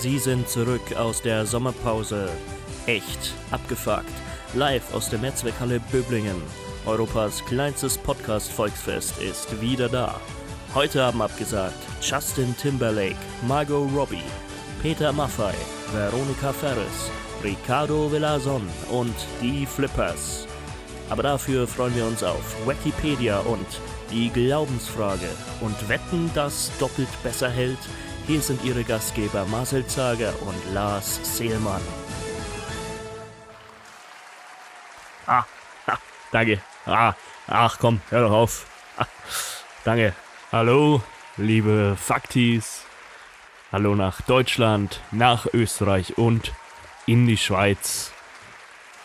Sie sind zurück aus der Sommerpause. Echt abgefuckt. Live aus der Mehrzweckhalle Böblingen. Europas kleinstes Podcast-Volksfest ist wieder da. Heute haben abgesagt Justin Timberlake, Margot Robbie, Peter Maffay, Veronika Ferris, Ricardo Villazon und die Flippers. Aber dafür freuen wir uns auf Wikipedia und die Glaubensfrage und wetten, dass doppelt besser hält. Hier sind Ihre Gastgeber Marcel Zager und Lars Seelmann. Ah, ah danke. Ah, ach komm, hör doch auf. Ah, danke. Hallo, liebe Faktis. Hallo nach Deutschland, nach Österreich und in die Schweiz.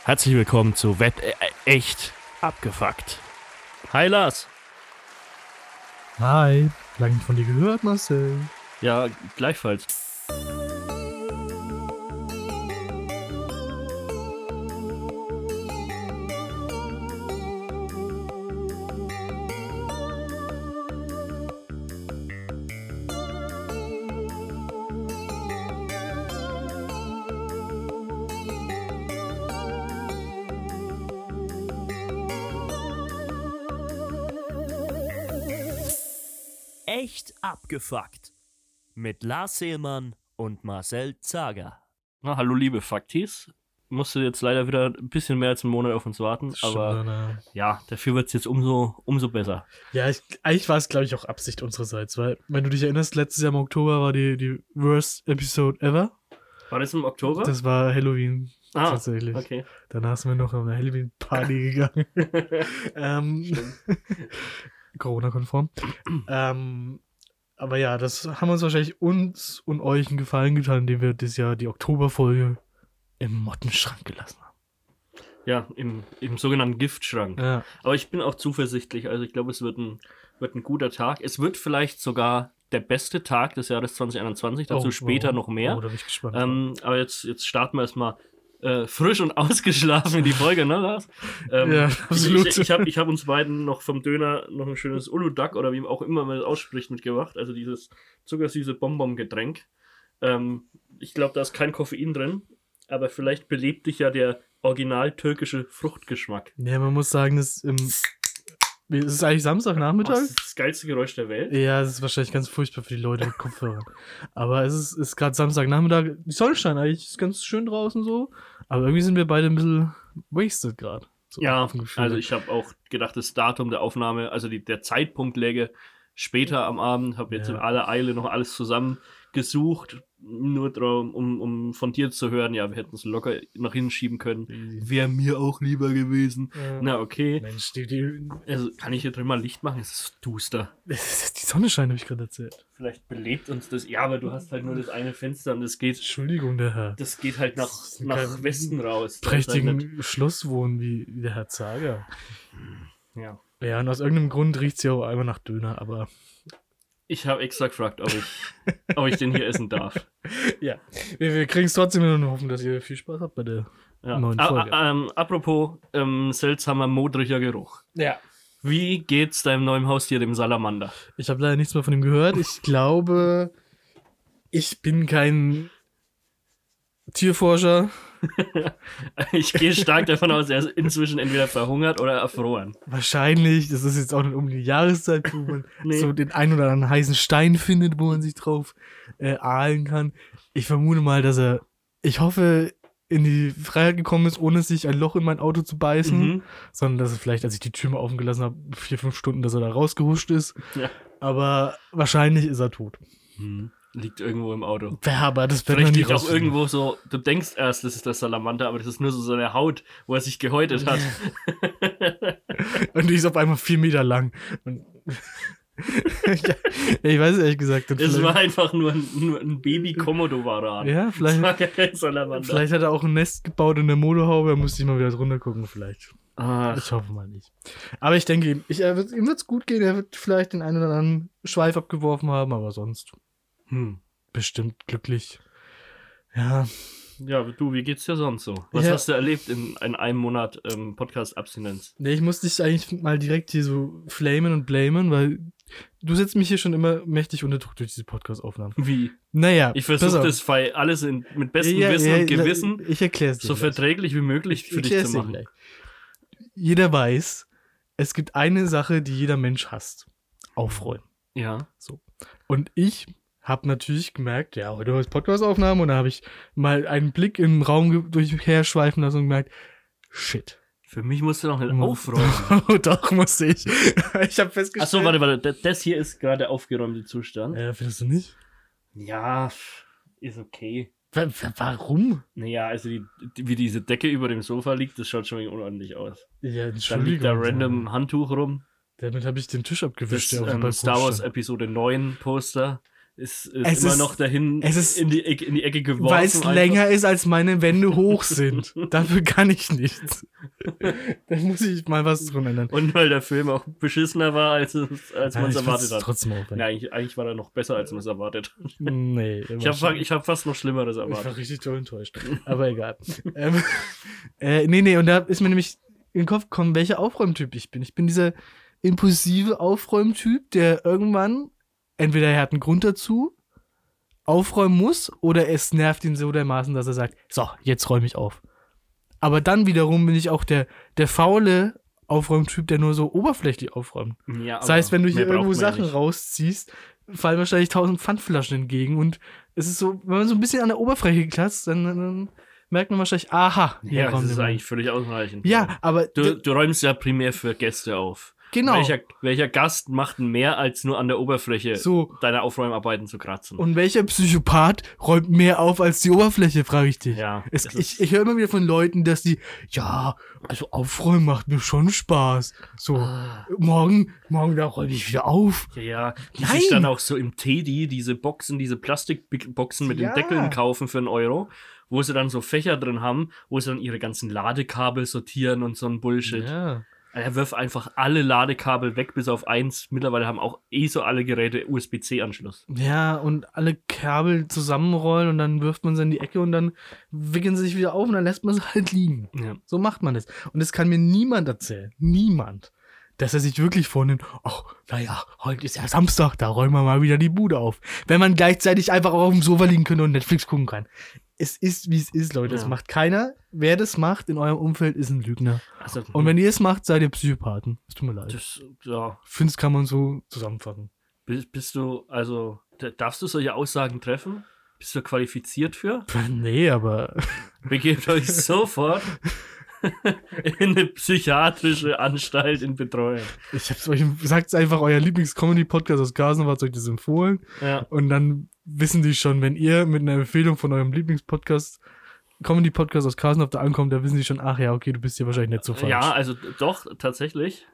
Herzlich willkommen zu Wett äh, echt abgefuckt. Hi Lars. Hi, lange von dir gehört, Marcel. Ja, gleichfalls. Echt abgefuckt. Mit Lars Seelmann und Marcel Zager. Na, hallo liebe Faktis. Musste jetzt leider wieder ein bisschen mehr als einen Monat auf uns warten, aber ne? ja, dafür wird es jetzt umso, umso besser. Ja, ich, eigentlich war es, glaube ich, auch Absicht unsererseits, weil, wenn du dich erinnerst, letztes Jahr im Oktober war die, die worst Episode ever. War das im Oktober? Das war Halloween. ah, tatsächlich. okay. Danach sind wir noch auf eine Halloween-Party gegangen. ähm, Corona-konform. ähm, aber ja, das haben uns wahrscheinlich uns und euch einen Gefallen getan, indem wir das Jahr die Oktoberfolge im Mottenschrank gelassen haben. Ja, im, im sogenannten Giftschrank. Ja, Aber ich bin auch zuversichtlich. Also ich glaube, es wird ein, wird ein guter Tag. Es wird vielleicht sogar der beste Tag des Jahres 2021. Dazu Oh, später oh, noch mehr. Oh, da bin ich gespannt. Ähm, aber jetzt, jetzt starten wir erstmal äh, frisch und ausgeschlafen in die Folge, ne, Lars? Ähm, Ja, absolut. Ich, ich, ich habe hab uns beiden noch vom Döner noch ein schönes Uludag oder wie auch immer man das ausspricht mitgebracht. Also dieses zuckersüße Bonbon-Getränk. Ähm, ich glaube, da ist kein Koffein drin, aber vielleicht belebt dich ja der original türkische Fruchtgeschmack. ja, man muss sagen, das, ähm, es ist eigentlich Oh, Samstagnachmittag. das ist das geilste Geräusch der Welt. Ja, es ist wahrscheinlich ganz furchtbar für die Leute mit Kopfhörern. Aber es ist, ist gerade Samstagnachmittag. Die Sonne scheint eigentlich, ist ganz schön draußen so. Aber irgendwie sind wir beide ein bisschen wasted gerade. So Ja, also ich habe auch gedacht, das Datum der Aufnahme, also die, der Zeitpunkt läge später am Abend, habe jetzt Ja. in aller Eile noch alles zusammengesucht, nur darum, um, um von dir zu hören, ja, wir hätten es locker noch hinschieben können. Wäre mir auch lieber gewesen. Ja. Na, okay. Mensch, die, die, Also kann ich hier drin mal Licht machen? Es ist duster. die Sonne scheint, habe ich gerade erzählt. Vielleicht belebt uns das. Ja, aber du hast halt nur das eine Fenster und das geht, Entschuldigung, der Herr. das geht halt nach, nach Westen raus. Halt Prächtigen Schloss wohnen wie der Herr Zager. ja. Ja, und aus irgendeinem Grund riecht es ja auch einmal nach Döner, aber Ich habe extra gefragt, ob ich, ob ich den hier essen darf. ja. Wir, wir kriegen es trotzdem hin und hoffen, dass ihr viel Spaß habt bei der. Ja. Neuen A- Folge. a- ähm, apropos ähm, seltsamer, modriger Geruch. Ja. Wie geht's deinem neuen Haustier, dem Salamander? Ich habe leider nichts mehr von ihm gehört. Ich glaube, ich bin kein Tierforscher. Ich gehe stark davon aus, er ist inzwischen entweder verhungert oder erfroren. Wahrscheinlich, das ist jetzt auch nicht um die Jahreszeit, wo man Nee. so den einen oder anderen heißen Stein findet, wo man sich drauf äh, ahlen kann. Ich vermute mal, dass er, ich hoffe, in die Freiheit gekommen ist, ohne sich ein Loch in mein Auto zu beißen, Mhm. sondern dass er vielleicht, als ich die Tür mal offen gelassen habe, vier, fünf Stunden, dass er da rausgehuscht ist. Ja. Aber wahrscheinlich ist er tot. Hm. Liegt irgendwo im Auto. Ja, aber das wird Vielleicht liegt auch irgendwo so, du denkst erst, das ist der Salamander, aber das ist nur so seine Haut, wo er sich gehäutet hat. Und die ist auf einmal vier Meter lang. Ja, ich weiß es ehrlich gesagt. Es vielleicht- war einfach nur ein, nur ein Baby-Komodo-Varan. ja, Das vielleicht, war ja Salamander. vielleicht hat er auch ein Nest gebaut in der Motorhaube. Da musste ich mal wieder drunter gucken, vielleicht. Ach, Ich hoffe mal nicht. Aber ich denke, ihm, ich, wird, ihm wird es gut gehen. Er wird vielleicht den einen oder anderen Schweif abgeworfen haben, aber sonst hm. bestimmt glücklich. Ja, Ja, du, wie geht's dir sonst so? Was Ja. hast du erlebt in, in einem Monat ähm, Podcast-Abstinenz? nee, ich muss dich eigentlich mal direkt hier so flamen und blamen, weil du setzt mich hier schon immer mächtig unter Druck durch diese Podcast-Aufnahmen. Wie? Naja, Ich versuche das bei alles in, mit bestem Ja, Wissen ja, und Gewissen Ich erkläre es dir. so gleich. verträglich wie möglich für Ich dich zu machen. gleich. Jeder weiß, es gibt eine Sache, die jeder Mensch hasst. Aufräumen. Ja. Und ich habe natürlich gemerkt, ja, heute ist Podcast-Aufnahme und da habe ich mal einen Blick im Raum ge- durchherschweifen lassen und gemerkt, shit. Für mich musst du noch nicht Mhm. aufräumen. Doch, musste ich. ich habe festgestellt. Achso, warte, warte. Das hier ist gerade aufgeräumte Zustand. Äh, findest du nicht? Ja, ist okay. Wa- Warum? Naja, also die, die, wie diese Decke über dem Sofa liegt, das schaut schon irgendwie unordentlich aus. Ja, Dann liegt da random Handtuch rum. Damit habe ich den Tisch Das abgewischt, dem ähm, Star Wars stand. Episode 9 Poster ist, ist Es immer ist- noch dahin es ist- in, die Ecke, in die Ecke geworfen. Weil es einfach. länger ist, als meine Wände hoch sind. Dafür kann ich nichts. da muss ich mal was dran ändern. Und weil der Film auch beschissener war, als, es, als man es Ja, erwartet hat. Trotzdem Ja, aufwendig. eigentlich, eigentlich war er noch besser, als man es erwartet hat. Nee. Ich habe ich hab fast noch Schlimmeres Ich war erwartet. richtig doll enttäuscht. Aber egal. ähm, äh, nee, nee, und da ist mir nämlich in den Kopf gekommen, welcher Aufräumtyp ich bin. Ich bin dieser impulsive Aufräumtyp, der irgendwann, entweder er hat einen Grund dazu, aufräumen muss, oder es nervt ihn so dermaßen, dass er sagt, so, jetzt räume ich auf. Aber dann wiederum bin ich auch der, der faule Aufräumtyp, der nur so oberflächlich aufräumt. Ja, Das heißt, wenn du hier irgendwo Sachen nicht. rausziehst, fallen wahrscheinlich tausend Pfandflaschen entgegen. Und es ist so, wenn man so ein bisschen an der Oberfläche kratzt, dann, dann merkt man wahrscheinlich, aha, hier Ja, das ist eigentlich völlig ausreichend. Ja, aber Du, du räumst ja primär für Gäste auf. Genau. Welcher, welcher Gast macht mehr, als nur an der Oberfläche So, deiner Aufräumarbeiten zu kratzen? und welcher Psychopath räumt mehr auf als die Oberfläche, frage ich dich. ja, Es, ich ich höre immer wieder von Leuten, dass die, ja, also aufräumen macht mir schon Spaß. So, Ah. morgen, morgen, da räume ich wieder auf. Ja, ja. Die Nein! sich dann auch so im Teddy diese Boxen, diese Plastikboxen mit Ja. den Deckeln kaufen für einen Euro, wo sie dann so Fächer drin haben, wo sie dann ihre ganzen Ladekabel sortieren und so ein Bullshit. Ja. Er wirft einfach alle Ladekabel weg, bis auf eins. Mittlerweile haben auch eh so alle Geräte USB-C-Anschluss. Ja, und alle Kabel zusammenrollen und dann wirft man sie in die Ecke und dann wickeln sie sich wieder auf und dann lässt man sie halt liegen. Ja. So macht man es. Und es kann mir niemand erzählen. Niemand. Dass er sich wirklich vornimmt, ach, naja, heute ist ja Samstag, da räumen wir mal wieder die Bude auf. Wenn man gleichzeitig einfach auch auf dem Sofa liegen könnte und Netflix gucken kann. Es ist, wie es ist, Leute. Das Ja. macht keiner. Wer das macht in eurem Umfeld, ist ein Lügner. Also, Und wenn ihr es macht, seid ihr Psychopathen. Es tut mir leid. das, ja, Ich finde, das kann man so zusammenfassen. bist, bist du, also, darfst du solche Aussagen treffen? Bist du qualifiziert für? Nee, aber Begebt euch sofort in eine psychiatrische Anstalt in Betreuung. Ich hab's euch, sagt's einfach, euer Lieblings-Comedy-Podcast aus Gasen hat euch das empfohlen. Ja. Und dann wissen die schon, wenn ihr mit einer Empfehlung von eurem Lieblings-Podcast, Comedy-Podcast aus Kasendorf da ankommt, da wissen die schon, ach ja, okay, du bist hier wahrscheinlich nicht so falsch. Ja, also doch, tatsächlich.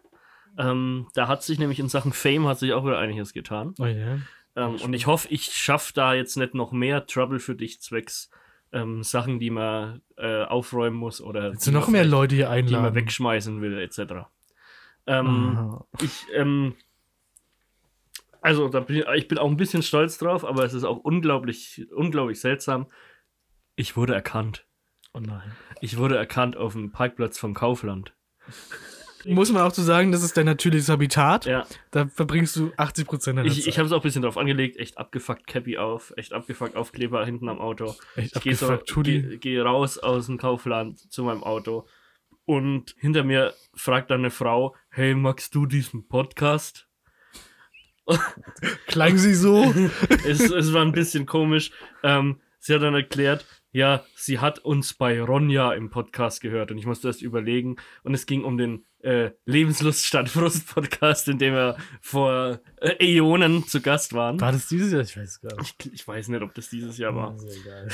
Ähm, da hat sich nämlich in Sachen Fame hat sich auch wieder einiges getan. Oh, ja. Ähm, und ich hoffe, ich schaffe da jetzt nicht noch mehr Trouble für dich zwecks ähm, Sachen, die man äh, aufräumen muss oder Willst du die noch mehr Leute hier die einladen? man wegschmeißen will, etc. Ähm, Aha. ich, ähm, also da bin ich bin auch ein bisschen stolz drauf, aber es ist auch unglaublich, unglaublich seltsam. Ich wurde erkannt. Oh nein. Ich wurde erkannt auf dem Parkplatz vom Kaufland. Muss man auch zu sagen, das ist dein natürliches Habitat. Ja, Da verbringst du 80 Prozent deiner ich, Zeit. ich habe es auch ein bisschen drauf angelegt. Echt abgefuckt Cappy auf, echt abgefuckt Aufkleber hinten am Auto. Echt Ich gehe so, geh, geh raus aus dem Kaufland zu meinem Auto und hinter mir fragt dann eine Frau, hey, magst du diesen Podcast? Klang sie so? es, es war ein bisschen komisch. Ähm, sie hat dann erklärt, ja, sie hat uns bei Ronja im Podcast gehört und ich musste erst überlegen. Und es ging um den äh, Lebenslust statt Frust Podcast, in dem wir vor äh, Äonen zu Gast waren. War das dieses Jahr? Ich weiß es gar nicht. Ich, ich weiß nicht, ob das dieses Jahr war.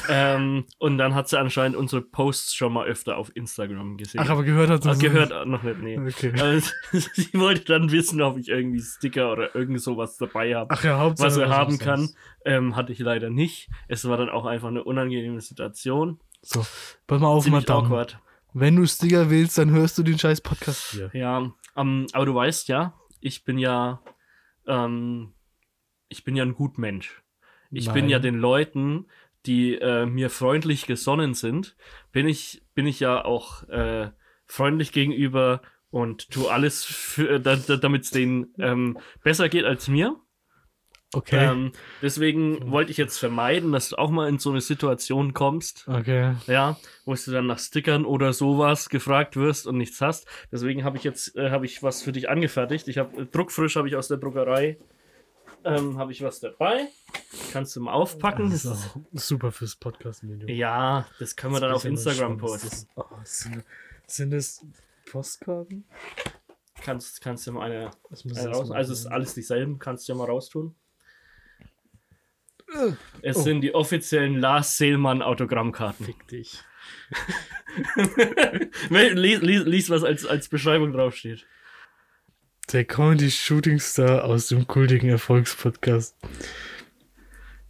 Ähm, und dann hat sie anscheinend unsere Posts schon mal öfter auf Instagram gesehen. Ach, aber gehört hat sie Ah, gehört noch nicht, nee. nicht. Okay. Also, sie wollte dann wissen, ob ich irgendwie Sticker oder irgend sowas dabei habe ja, was er haben kann. Ähm, hatte ich leider nicht. Es war dann auch einfach eine unangenehme Situation. So, pass mal auf, Ziemlich Madame. awkward. Wenn du Sticker willst, dann hörst du den scheiß Podcast hier. Ja, ähm, aber du weißt ja, ich bin ja, ähm, ich bin ja ein gut Mensch. Ich bin Nein. ja den Leuten, die äh, mir freundlich gesonnen sind, bin ich, bin ich ja auch äh, freundlich gegenüber und tu alles, für- da, da, damit es denen ähm, besser geht als mir. Okay. Ähm, deswegen wollte ich jetzt vermeiden, dass du auch mal in so eine Situation kommst, okay. ja, wo du dann nach Stickern oder sowas gefragt wirst und nichts hast. Deswegen habe ich jetzt äh, habe ich was für dich angefertigt. Ich habe druckfrisch habe ich aus der Druckerei ähm, habe ich was dabei. Kannst du mal aufpacken. Das ist auch super fürs Podcast-Medium. ja, das können wir dann auf Instagram das posten. ist- oh, sind, sind das Postkarten? Kannst, kannst du mal eine, Das eine raus. Also es ist alles dieselben, kannst du ja mal raustun. Es Oh. sind die offiziellen Lars Seelmann Autogrammkarten. Fick dich. lies, lies, lies, was als, als Beschreibung draufsteht. Der Comedy-Shooting-Star aus dem kultigen Erfolgspodcast.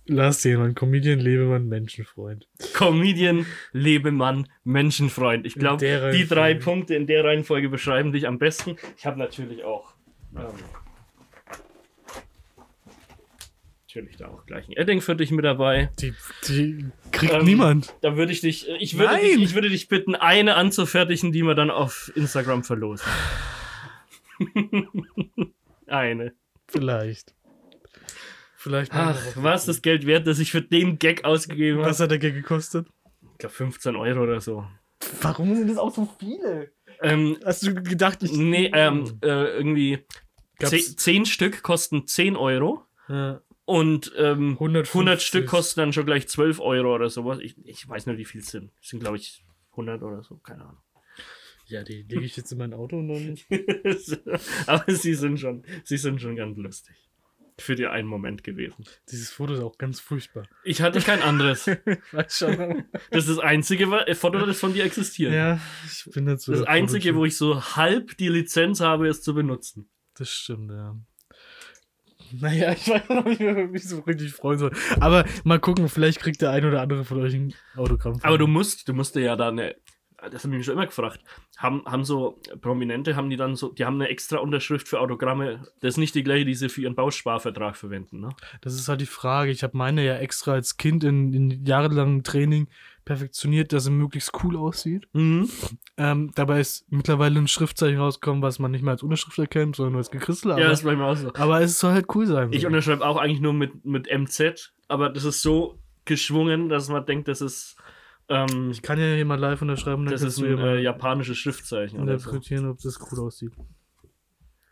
Lars Jemand, Comedian, Lebemann, Menschenfreund. Comedian, Lebemann, Menschenfreund. Ich glaube, die drei. Punkte in der Reihenfolge beschreiben dich am besten. Ich habe natürlich auch. Ähm, natürlich da auch gleich ein Edding für dich mit dabei. Die, die kriegt Ähm, niemand. Da würde ich dich, äh, ich würde Nein! dich, ich würde dich bitten, eine anzufertigen, die wir dann auf Instagram verlosen. eine. Vielleicht. Vielleicht. Ach, was ist das Geld wert, das ich für den Gag ausgegeben Was habe? hat der Gag gekostet? Ich glaube 15 Euro oder so. Warum sind das auch so viele? Ähm, Hast du gedacht, ich. nee, ähm, äh, irgendwie Gab's- 10, 10 Stück kosten 10 Euro Ja. Und ähm, 150. 100 Stück kosten dann schon gleich 12 Euro oder sowas. Ich, ich weiß nicht, wie viel es sind. Es sind, glaube ich, 100 oder so, keine Ahnung. Ja, die lege ich jetzt in mein Auto und dann. Aber sie sind schon, sie sind schon ganz lustig. Für die einen Moment gewesen. Dieses Foto ist auch ganz furchtbar. Ich hatte kein anderes. Weiß schon. Das ist das einzige wa- Foto, das von dir existiert. ja, ich bin so. das einzige, wo ich so halb die Lizenz habe, es zu benutzen. Das stimmt, ja. Naja, ich weiß noch nicht, mehr, wie ich so richtig freuen soll. Aber mal gucken, vielleicht kriegt der ein oder andere von euch ein Autogramm. Aber du musst, du musst dir ja da eine. Das haben mich schon immer gefragt. Haben, haben so Prominente, haben die dann so, die haben eine extra Unterschrift für Autogramme. Das ist nicht die gleiche, die sie für ihren Bausparvertrag verwenden, ne? Das ist halt die Frage. Ich habe meine ja extra als Kind in, in jahrelangem Training perfektioniert, dass er möglichst cool aussieht. Mhm. Ähm, dabei ist mittlerweile ein Schriftzeichen rausgekommen, was man nicht mehr als Unterschrift erkennt, sondern nur als Gekristel. Aber, Ja, das bei mir auch so. aber es soll halt cool sein. Ich so. unterschreibe auch eigentlich nur mit, mit MZ, aber das ist so geschwungen, dass man denkt, das ist, ähm, ich kann ja hier mal live unterschreiben dann das ist ein äh, japanisches Schriftzeichen. Oder so. interpretieren, ob das cool aussieht.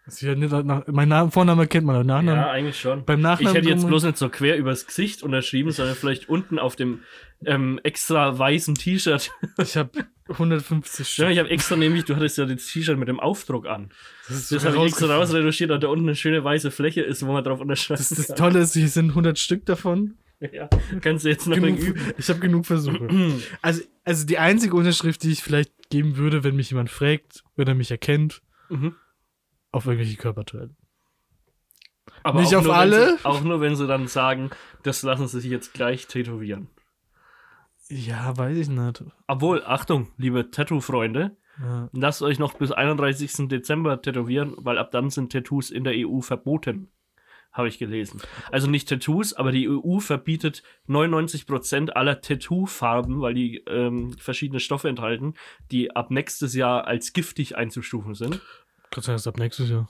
Das ist ja nicht nach, mein Name, Vorname kennt man, aber Nachname. Ja, eigentlich schon. Beim Ich Nachnamen hätte jetzt bloß nicht so quer übers Gesicht unterschrieben, sondern vielleicht unten auf dem ähm, extra weißen T-Shirt. Ich habe 150 Ja, Stück. ich habe extra nämlich, du hattest ja das T-Shirt mit dem Aufdruck an. Das, ist Das habe ich extra rausretuschiert, dass da unten eine schöne weiße Fläche ist, wo man drauf unterschreiben Das, das. Tolle ist, hier sind 100 Stück davon. Ja, kannst du jetzt noch Genug, üben. ich habe genug Versuche. Also, also die einzige Unterschrift, die ich vielleicht geben würde, wenn mich jemand fragt, wenn er mich erkennt, Mhm. Auf irgendwelche Körperteile. Aber Nicht auf nur, alle? Sie, auch nur, wenn sie dann sagen, das lassen sie sich jetzt gleich tätowieren. Ja, weiß ich nicht. Obwohl, Achtung, liebe Tattoo-Freunde, Ja. lasst euch noch bis 31. Dezember tätowieren, weil ab dann sind Tattoos in der EU verboten. Habe ich gelesen. Also nicht Tattoos, aber die EU verbietet 99% aller Tattoo-Farben, weil die ähm, verschiedene Stoffe enthalten, die ab nächstes Jahr als giftig einzustufen sind. Dank ist ab nächstes Jahr.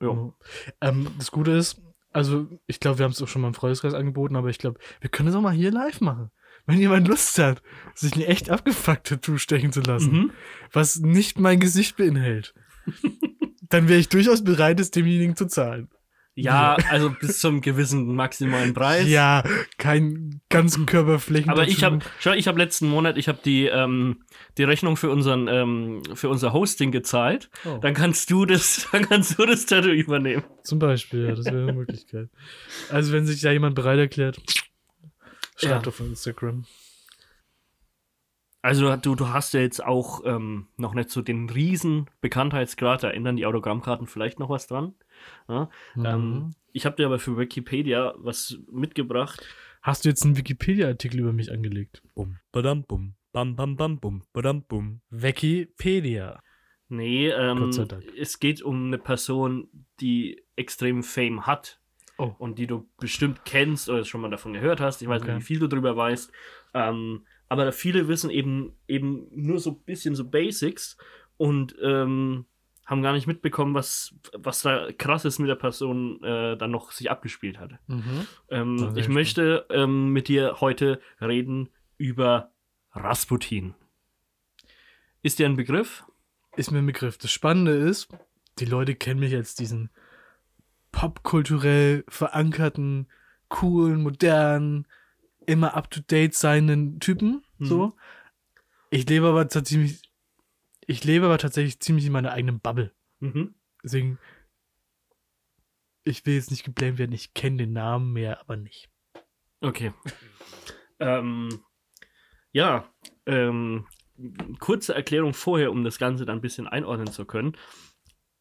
Ja. Ja. Ähm, das Gute ist, also ich glaube, wir haben es auch schon mal im Freundeskreis angeboten, aber ich glaube, wir können es auch mal hier live machen. Wenn jemand Lust hat, sich ein echt abgefuckt Tattoo stechen zu lassen, Mhm. was nicht mein Gesicht beinhält, dann wäre ich durchaus bereit, es demjenigen zu zahlen. Ja, also bis zum gewissen maximalen Preis. Ja, kein ganzen Körperflächen. Aber ich habe, schau, ich habe letzten Monat, ich habe die ähm, die Rechnung für unseren ähm, für unser Hosting gezahlt. Oh. Dann kannst du das, dann kannst du das Tattoo übernehmen. Zum Beispiel, ja, das wäre eine Möglichkeit. Also, wenn sich da jemand bereit erklärt, schreibt Ja. auf Instagram. Also du, du hast ja jetzt auch ähm, noch nicht so den riesen Bekanntheitsgrad. Da ändern die Autogrammkarten vielleicht noch was dran. Ja? Mhm. Ähm, ich habe dir aber für Wikipedia was mitgebracht. Hast du jetzt einen Wikipedia-Artikel über mich angelegt? Bum, badam, bum, bam, bam, bam, bum, badam, bum. Wikipedia. Nee, ähm, Gott sei Dank. es geht um eine Person, die extrem Fame hat Oh. und die du bestimmt kennst oder schon mal davon gehört hast. Ich weiß Okay. nicht, wie viel du darüber weißt. Ähm, aber viele wissen eben, eben nur so ein bisschen so Basics und ähm, haben gar nicht mitbekommen, was, was da krasses mit der Person äh, dann noch sich abgespielt hat. Mhm. Ähm, ich spannend. möchte ähm, mit dir heute reden über Rasputin. Ist dir ein Begriff? Ist mir ein Begriff. Das Spannende ist, die Leute kennen mich als diesen popkulturell verankerten, coolen, modernen, immer up-to-date seienden Typen. Mhm. So. Ich lebe aber tatsächlich, ich lebe aber tatsächlich ziemlich in meiner eigenen Bubble. Mhm. Deswegen, ich will jetzt nicht geblamed werden, ich kenne den Namen mehr, aber nicht. Okay. ähm, ja, ähm, kurze Erklärung vorher, um das Ganze dann ein bisschen einordnen zu können.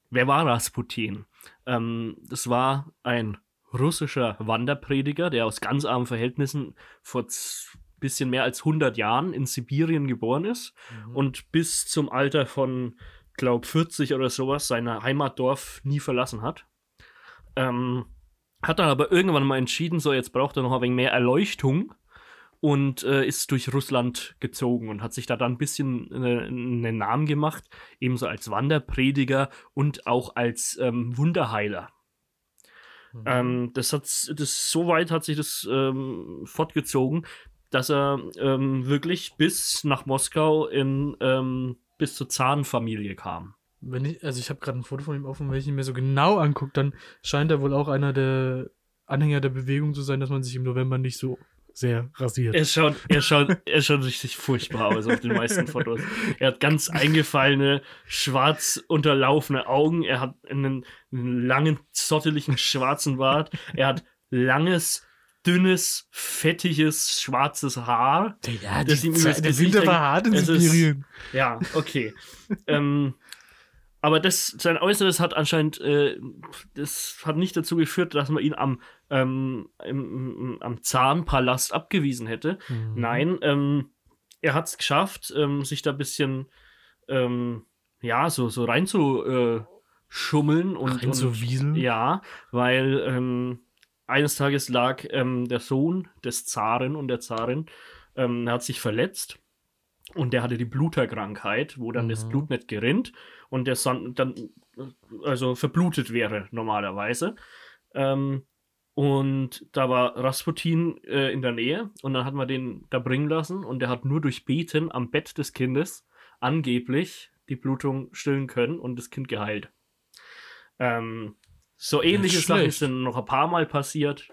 Wer war Rasputin? Ähm, das war ein russischer Wanderprediger, der aus ganz armen Verhältnissen vor bisschen mehr als 100 Jahren in Sibirien geboren ist und bis zum Alter von, glaub 40 oder sowas, sein Heimatdorf nie verlassen hat. Ähm, hat dann aber irgendwann mal entschieden, so jetzt braucht er noch ein wenig mehr Erleuchtung und äh, ist durch Russland gezogen und hat sich da dann ein bisschen äh, einen Namen gemacht, ebenso als Wanderprediger und auch als ähm, Wunderheiler. Mhm. Ähm, das hat das so weit hat sich das ähm, fortgezogen, dass er ähm, wirklich bis nach Moskau in ähm, bis zur Zarenfamilie kam. Wenn ich, also ich habe gerade ein Foto von ihm offen, wenn ich ihn mir so genau angucke, dann scheint er wohl auch einer der Anhänger der Bewegung zu sein, dass man sich im November nicht so sehr rasiert. Er schaut, er schaut, er schaut richtig furchtbar aus auf den meisten Fotos. Er hat ganz eingefallene, schwarz unterlaufene Augen. Er hat einen, einen langen, zotteligen schwarzen Bart. Er hat langes, dünnes, fettiges, schwarzes Haar. ja, das ihm übers Zeit- der Gesicht Winter war hart in ist- Sibirien. Ja, okay. ähm, aber das, sein Äußeres hat anscheinend, äh, das hat nicht dazu geführt, dass man ihn am, ähm, im, im, am Zahnpalast abgewiesen hätte. Mhm. Nein, ähm, er hat es geschafft, ähm, sich da ein bisschen, ähm, ja, so, so rein zu äh, schummeln und, Rein zu und wieseln? ja, weil ähm, eines Tages lag ähm, der Sohn des Zaren und der Zarin, ähm, hat sich verletzt und der hatte die Bluterkrankheit, wo dann das Mhm. Blut nicht gerinnt und der Son dann äh, also verblutet wäre normalerweise. Ähm, und da war Rasputin äh, in der Nähe und dann hat man den da bringen lassen und der hat nur durch Beten am Bett des Kindes angeblich die Blutung stillen können und das Kind geheilt. Ähm, so ähnliche Sachen sind noch ein paar Mal passiert.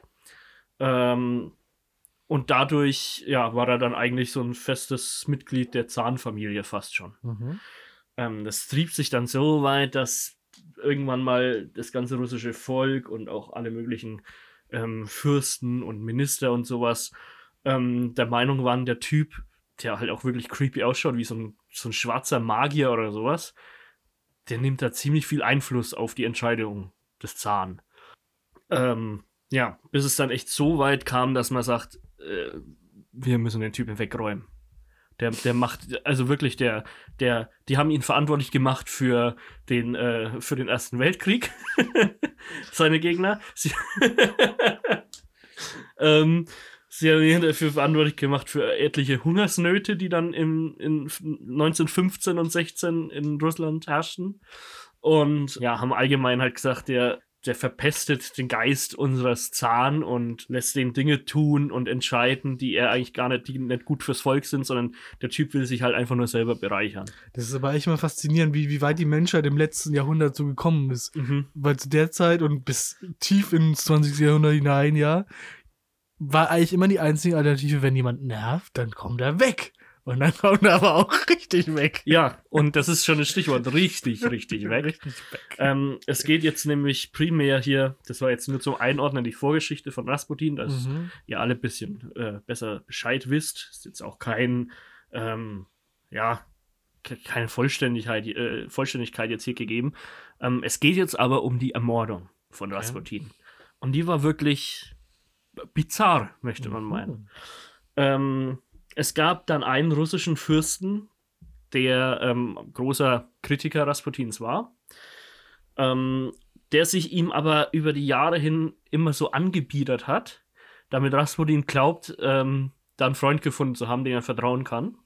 Ähm, und dadurch, ja, war er dann eigentlich so ein festes Mitglied der Zahnfamilie fast schon. Mhm. Ähm, das trieb sich dann so weit, dass irgendwann mal das ganze russische Volk und auch alle möglichen ähm, Fürsten und Minister und sowas ähm, der Meinung waren, der Typ, der halt auch wirklich creepy ausschaut, wie so ein, so ein schwarzer Magier oder sowas, der nimmt da ziemlich viel Einfluss auf die Entscheidung des Zahn. Ähm, ja, bis es dann echt so weit kam, dass man sagt, äh, wir müssen den Typen wegräumen. Der, der macht, also wirklich, der, der, die haben ihn verantwortlich gemacht für den, äh, für den Ersten Weltkrieg. Seine Gegner. Sie, ähm, sie haben ihn dafür verantwortlich gemacht für etliche Hungersnöte, die dann im, in 1915 und 16 in Russland herrschten. Und ja, haben allgemein halt gesagt, der, der verpestet den Geist unseres Zahn und lässt den Dinge tun und entscheiden, die er eigentlich gar nicht, die nicht gut fürs Volk sind, sondern der Typ will sich halt einfach nur selber bereichern. Das ist aber echt mal faszinierend, wie, wie weit die Menschheit im letzten Jahrhundert so gekommen ist. Mhm. Weil zu der Zeit und bis tief ins 20. Jahrhundert hinein, ja, war eigentlich immer die einzige Alternative, wenn jemand nervt, dann kommt er weg. Und dann kommt er aber auch richtig weg. Ja, und das ist schon das Stichwort. Richtig, richtig weg. Richtig weg. Ähm, es geht jetzt nämlich primär hier, das war jetzt nur zum Einordnen die Vorgeschichte von Rasputin, dass Mhm. ihr alle ein bisschen äh, besser Bescheid wisst. Ist jetzt auch kein, ähm, ja, ke- keine Vollständigkeit, äh, Vollständigkeit jetzt hier gegeben. Ähm, es geht jetzt aber um die Ermordung von Rasputin. Und die war wirklich bizarr, möchte man meinen. Ähm, es gab dann einen russischen Fürsten, der ähm, großer Kritiker Rasputins war, ähm, der sich ihm aber über die Jahre hin immer so angebiedert hat, damit Rasputin glaubt, ähm, da einen Freund gefunden zu haben, den er vertrauen kann.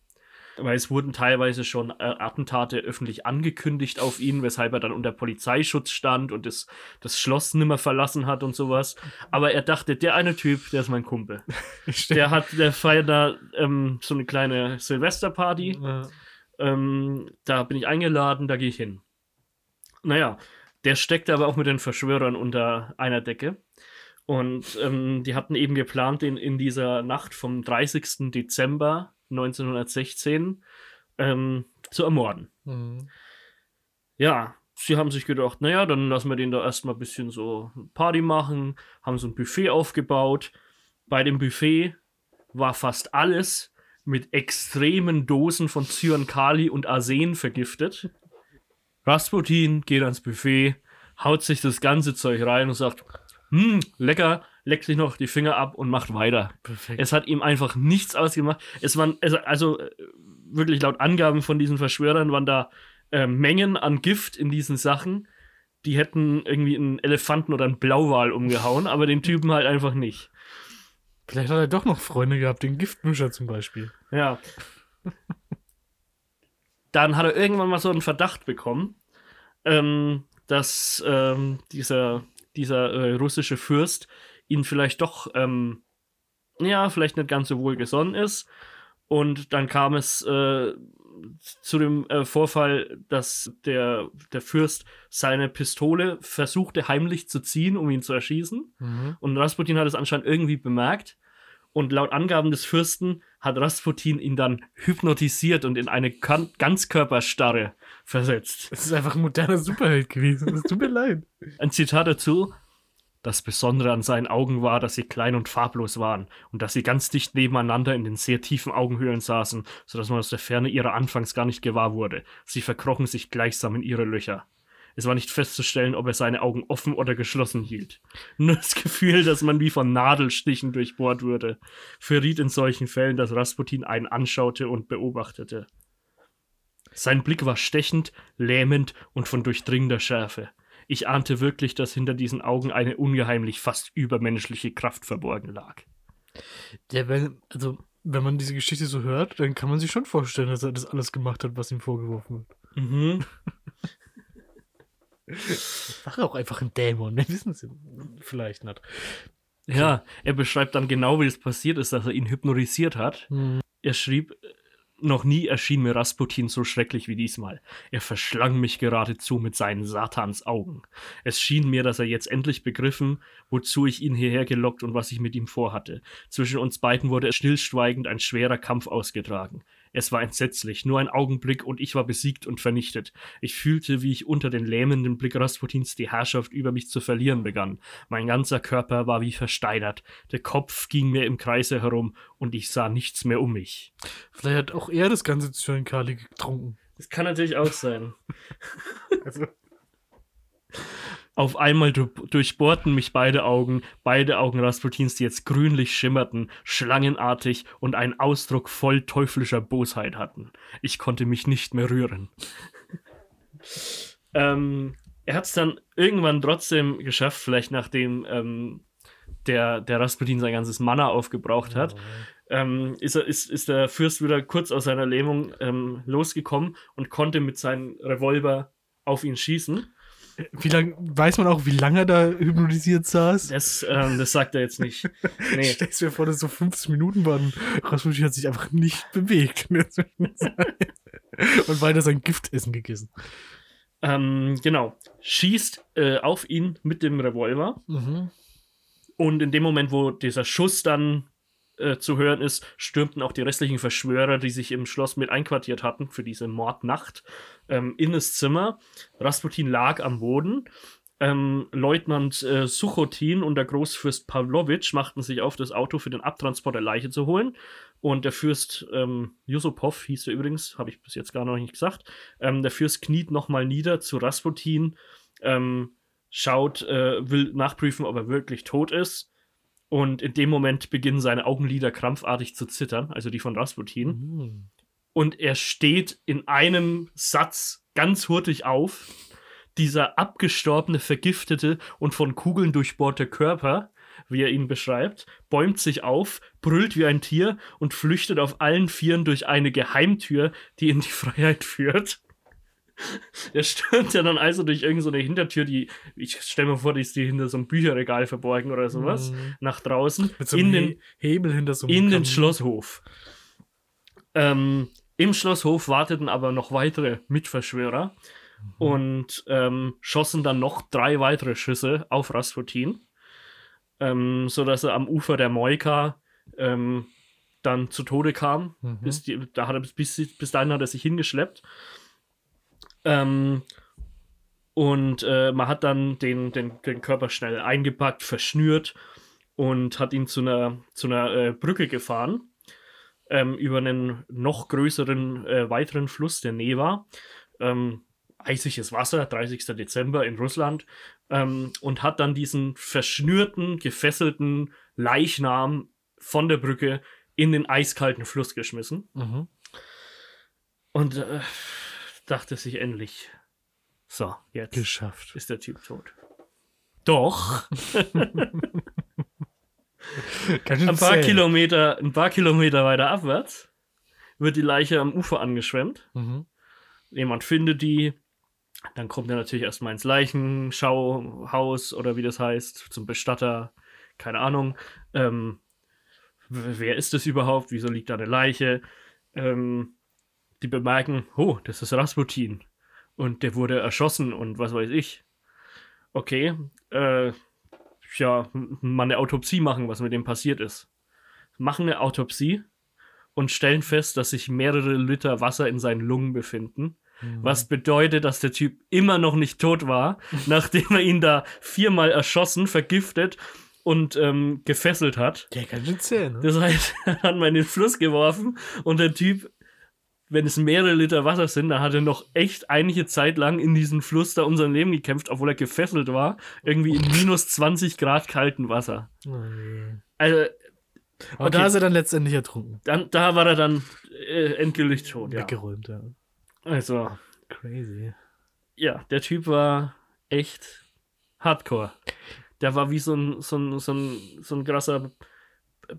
Weil es wurden teilweise schon äh, Attentate öffentlich angekündigt auf ihn, weshalb er dann unter Polizeischutz stand und das, das Schloss nimmer verlassen hat und sowas. Aber er dachte, der eine Typ, der ist mein Kumpel. der hat, der feiert da ähm, so eine kleine Silvesterparty. Ja. Ähm, da bin ich eingeladen, da gehe ich hin. Naja, der steckte aber auch mit den Verschwörern unter einer Decke. Und ähm, die hatten eben geplant, den in dieser Nacht vom 30. Dezember 1916 ähm, zu ermorden. Mhm. Ja, sie haben sich gedacht, naja, dann lassen wir den da erstmal ein bisschen so Party machen, haben so ein Buffet aufgebaut. Bei dem Buffet war fast alles mit extremen Dosen von Cyankali und Arsen vergiftet. Rasputin geht ans Buffet, haut sich das ganze Zeug rein und sagt, hm, lecker, leckt sich noch die Finger ab und macht weiter. Perfekt. Es hat ihm einfach nichts ausgemacht. Es waren, also, also wirklich laut Angaben von diesen Verschwörern waren da äh, Mengen an Gift in diesen Sachen, die hätten irgendwie einen Elefanten oder einen Blauwal umgehauen, aber den Typen halt einfach nicht. Vielleicht hat er doch noch Freunde gehabt, den Giftmischer zum Beispiel. Ja. Dann hat er irgendwann mal so einen Verdacht bekommen, ähm, dass ähm, dieser dieser äh, russische Fürst ihn vielleicht doch, ähm, ja, vielleicht nicht ganz so wohl gesonnen ist. Und dann kam es äh, zu dem äh, Vorfall, dass der, der Fürst seine Pistole versuchte heimlich zu ziehen, um ihn zu erschießen. Mhm. Und Rasputin hat es anscheinend irgendwie bemerkt. Und laut Angaben des Fürsten hat Rasputin ihn dann hypnotisiert und in eine kan Ganzkörperstarre versetzt. Es ist einfach ein moderner Superheld gewesen. Es tut mir leid. Ein Zitat dazu. Das Besondere an seinen Augen war, dass sie klein und farblos waren und dass sie ganz dicht nebeneinander in den sehr tiefen Augenhöhlen saßen, sodass man aus der Ferne ihrer anfangs gar nicht gewahr wurde. Sie verkrochen sich gleichsam in ihre Löcher. Es war nicht festzustellen, ob er seine Augen offen oder geschlossen hielt. Nur das Gefühl, dass man wie von Nadelstichen durchbohrt würde, verriet in solchen Fällen, dass Rasputin einen anschaute und beobachtete. Sein Blick war stechend, lähmend und von durchdringender Schärfe. Ich ahnte wirklich, dass hinter diesen Augen eine ungeheimlich fast übermenschliche Kraft verborgen lag. Ja, wenn, also, wenn man diese Geschichte so hört, dann kann man sich schon vorstellen, dass er das alles gemacht hat, was ihm vorgeworfen wird. Mhm. War auch einfach ein Dämon, wir wissen es vielleicht nicht. Ja, er beschreibt dann genau, wie es passiert ist, dass er ihn hypnotisiert hat. Mhm. Er schrieb, noch nie erschien mir Rasputin so schrecklich wie diesmal. Er verschlang mich geradezu mit seinen Satansaugen. Es schien mir, dass er jetzt endlich begriffen, wozu ich ihn hierher gelockt und was ich mit ihm vorhatte. Zwischen uns beiden wurde stillschweigend ein schwerer Kampf ausgetragen. Es war entsetzlich, nur ein Augenblick und ich war besiegt und vernichtet. Ich fühlte, wie ich unter den lähmenden Blick Rasputins die Herrschaft über mich zu verlieren begann. Mein ganzer Körper war wie versteinert, der Kopf ging mir im Kreise herum und ich sah nichts mehr um mich. Vielleicht hat auch er das ganze Zyankali getrunken. Das kann natürlich auch sein. also. Auf einmal durchbohrten mich beide Augen, beide Augen Rasputins, die jetzt grünlich schimmerten, schlangenartig und einen Ausdruck voll teuflischer Bosheit hatten. Ich konnte mich nicht mehr rühren. ähm, er hat es dann irgendwann trotzdem geschafft, vielleicht nachdem ähm, der, der Rasputin sein ganzes Mana aufgebraucht hat, ähm, ist, er, ist, ist der Fürst wieder kurz aus seiner Lähmung ähm, losgekommen und konnte mit seinem Revolver auf ihn schießen. Wie lang, weiß man auch, wie lange er da hypnotisiert saß? Das, ähm, das sagt er jetzt nicht. Nee. Stellst du dir vor, dass so 15 Minuten waren. Rasputin hat sich einfach nicht bewegt. Und weiter sein Giftessen gegessen. Ähm, genau. Schießt äh, auf ihn mit dem Revolver. Mhm. Und in dem Moment, wo dieser Schuss dann äh, zu hören ist, stürmten auch die restlichen Verschwörer, die sich im Schloss mit einquartiert hatten für diese Mordnacht, ähm, in das Zimmer. Rasputin lag am Boden. Ähm, Leutnant äh, Suchotin und der Großfürst Pavlovich machten sich auf, das Auto für den Abtransport der Leiche zu holen. Und der Fürst ähm, Yusupov hieß er übrigens, habe ich bis jetzt gar noch nicht gesagt. Ähm, der Fürst kniet nochmal nieder zu Rasputin, ähm, schaut, äh, will nachprüfen, ob er wirklich tot ist und in dem Moment beginnen seine Augenlider krampfartig zu zittern, also die von Rasputin. Mhm. Und er steht in einem Satz ganz hurtig auf. Dieser abgestorbene, vergiftete und von Kugeln durchbohrte Körper wie er ihn beschreibt, bäumt sich auf, brüllt wie ein Tier und flüchtet auf allen Vieren durch eine Geheimtür, die in die Freiheit führt. Der stürmt ja dann also durch irgendeine so Hintertür, die, ich stelle mir vor, die ist die hinter so einem Bücherregal verborgen oder sowas, Mhm. nach draußen, Mit so in einem den, He Hebel hinter so einem in den Kamin. Schlosshof. Ähm, Im Schlosshof warteten aber noch weitere Mitverschwörer und ähm, schossen dann noch drei weitere Schüsse auf Rasputin, ähm, sodass er am Ufer der Moika ähm, dann zu Tode kam. Mhm. Bis, die, da hat er, bis, bis dahin hat er sich hingeschleppt. Ähm, und äh, man hat dann den, den, den Körper schnell eingepackt, verschnürt und hat ihn zu einer, zu einer äh, Brücke gefahren. Ähm, über einen noch größeren, äh, weiteren Fluss, der Neva. Ähm, eisiges Wasser, 30. Dezember in Russland. Ähm, und hat dann diesen verschnürten, gefesselten Leichnam von der Brücke in den eiskalten Fluss geschmissen. Mhm. Und äh, dachte sich endlich, so, jetzt Geschafft. ist der Typ tot. Doch, ein paar. Kilometer, ein paar Kilometer weiter abwärts wird die Leiche am Ufer angeschwemmt. Mhm. Jemand findet die. Dann kommt er natürlich erstmal ins Leichenschauhaus oder wie das heißt, zum Bestatter. Keine Ahnung. Ähm, wer ist das überhaupt? Wieso liegt da eine Leiche? Ähm, die bemerken, oh, das ist Rasputin. Und der wurde erschossen und was weiß ich. Okay, äh, ja, mal eine Autopsie machen, was mit dem passiert ist. Machen eine Autopsie und stellen fest, dass sich mehrere Liter Wasser in seinen Lungen befinden. Mhm. Was bedeutet, dass der Typ immer noch nicht tot war, nachdem er ihn da viermal erschossen, vergiftet und ähm, gefesselt hat. Ja, ganz schön zäh, ne? Das heißt, er hat mal in den Fluss geworfen und der Typ, wenn es mehrere Liter Wasser sind, dann hat er noch echt einige Zeit lang in diesen Fluss da um sein Leben gekämpft, obwohl er gefesselt war. Irgendwie in minus 20 Grad kalten Wasser. Oh. Also, Aber Okay. da ist er dann letztendlich ertrunken. dann, da war er dann äh, endgültig tot, ja. Weggeräumt, ja. Also, Crazy. ja, der Typ war echt hardcore. Der war wie so ein, so ein, so ein, so ein krasser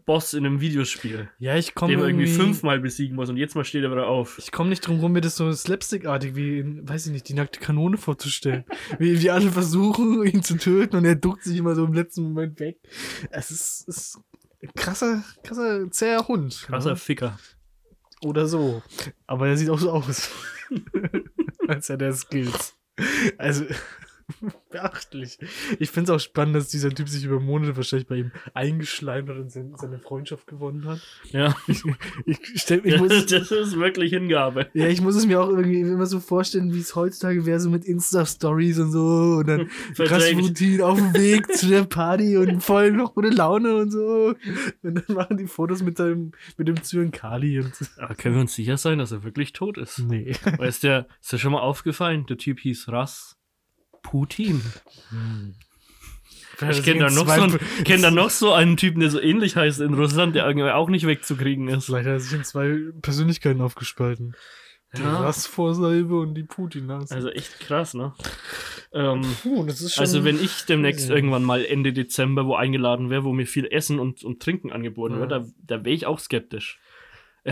Boss in einem Videospiel, Ja, ich komme den man irgendwie irgendwie fünfmal besiegen muss und jetzt mal steht er wieder auf. Ich komme nicht drum rum, mir das so slapstickartig wie, weiß ich nicht, die nackte Kanone vorzustellen. wie, wie alle versuchen, ihn zu töten und er duckt sich immer so im letzten Moment weg. Es ist, ist ein krasser, krasser, zäher Hund. Krasser ne? Ficker. Oder so. Aber er sieht auch so aus. Als hätte er Skills. Also, beachtlich. Ich finde es auch spannend, dass dieser Typ sich über Monate wahrscheinlich bei ihm eingeschleimt hat und sein- seine Freundschaft gewonnen hat. Ja, Ich, stell, ich muss, das ist wirklich Hingabe. ja, ich muss es mir auch irgendwie immer so vorstellen, wie es heutzutage wäre, so mit Insta-Stories und so. Und dann. Rasputin auf dem Weg zu der Party und voll noch gute Laune und so. Und dann machen die Fotos mit seinem, mit dem Zyankali und so. Aber können wir uns sicher sein, dass er wirklich tot ist? Nee. Weil ist der, ist dir schon mal aufgefallen? Der Typ hieß Ras Putin. Ich kenne da, noch so einen- kenn da noch so einen Typen, der so ähnlich heißt in Russland, der irgendwie auch nicht wegzukriegen ist. Vielleicht hat er sich in zwei Persönlichkeiten aufgespalten. Die Ja. Rassvorsalbe und die putin -Nase. Also echt krass, ne? Ähm, Puh, das ist schon. also wenn ich demnächst Ja. irgendwann mal Ende Dezember wo eingeladen wäre, wo mir viel Essen und, und Trinken angeboten Ja. wird, da, da wäre ich auch skeptisch.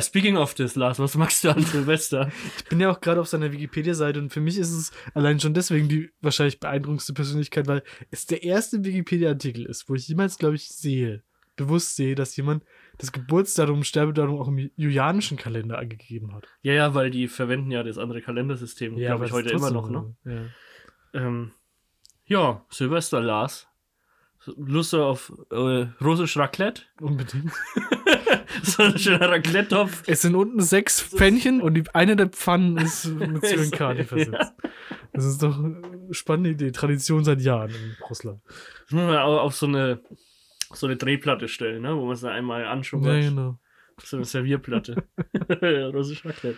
Speaking of this, Lars, was magst du an Silvester? Ich bin ja auch gerade auf seiner Wikipedia-Seite und für mich ist es allein schon deswegen die wahrscheinlich beeindruckendste Persönlichkeit, weil es der erste Wikipedia-Artikel ist, wo ich jemals, glaube ich, sehe, bewusst sehe, dass jemand das Geburtsdatum und Sterbedatum auch im julianischen Kalender angegeben hat. ja, ja, weil die verwenden ja das andere Kalendersystem, glaube aber ich, heute immer noch, ne? Ja. Ähm, ja, Silvester, Lars. Lust auf äh, russisch Raclette? Unbedingt. so ein schöner Raclette-Topf. Es sind unten sechs Pfännchen und die, eine der Pfannen ist mit Zyankali versetzt. Das ist doch eine spannende Idee. Tradition seit Jahren in Russland. Das muss man auch auf so eine, so eine Drehplatte stellen, ne? wo man es dann einmal anschubbert. Ja, genau. So eine Servierplatte. russisch Raclette.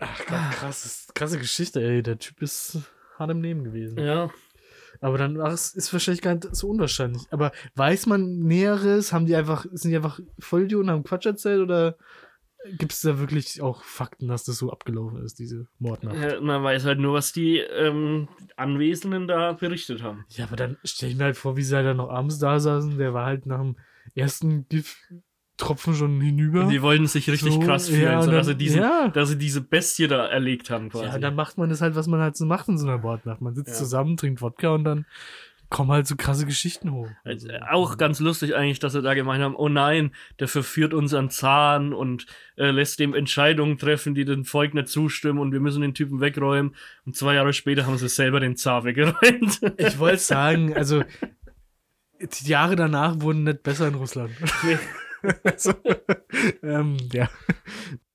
Ach, krass, krasse Geschichte, ey. Der Typ ist hart im Leben gewesen. Ja. Aber dann ach, es ist wahrscheinlich gar nicht so unwahrscheinlich. Aber weiß man Näheres? Haben die einfach, sind die einfach Vollidioten, haben Quatsch erzählt oder gibt es da wirklich auch Fakten, dass das so abgelaufen ist, diese Mordnacht? Ja, man weiß halt nur, was die ähm, Anwesenden da berichtet haben. Ja, aber dann stell ich mir halt vor, wie sie halt dann noch abends da saßen. Der war halt nach dem ersten Gifttropfen schon hinüber. Die wollten sich richtig So, krass fühlen, ja, so, und dass, sie diesen, ja. dass sie diese Bestie da erlegt haben quasi. Ja, dann macht man das halt, was man halt so macht in so einer Mordnacht. Man sitzt Ja. zusammen, trinkt Wodka und dann kommen halt so krasse Geschichten hoch. Also, auch ganz lustig eigentlich, dass sie da gemeint haben, oh nein, der verführt unseren Zahn und äh, lässt dem Entscheidungen treffen, die dem Volk nicht zustimmen und wir müssen den Typen wegräumen. Und zwei Jahre später haben sie selber den Zar weggeräumt. Ich wollte sagen, also die Jahre danach wurden nicht besser in Russland. also, ähm, ja.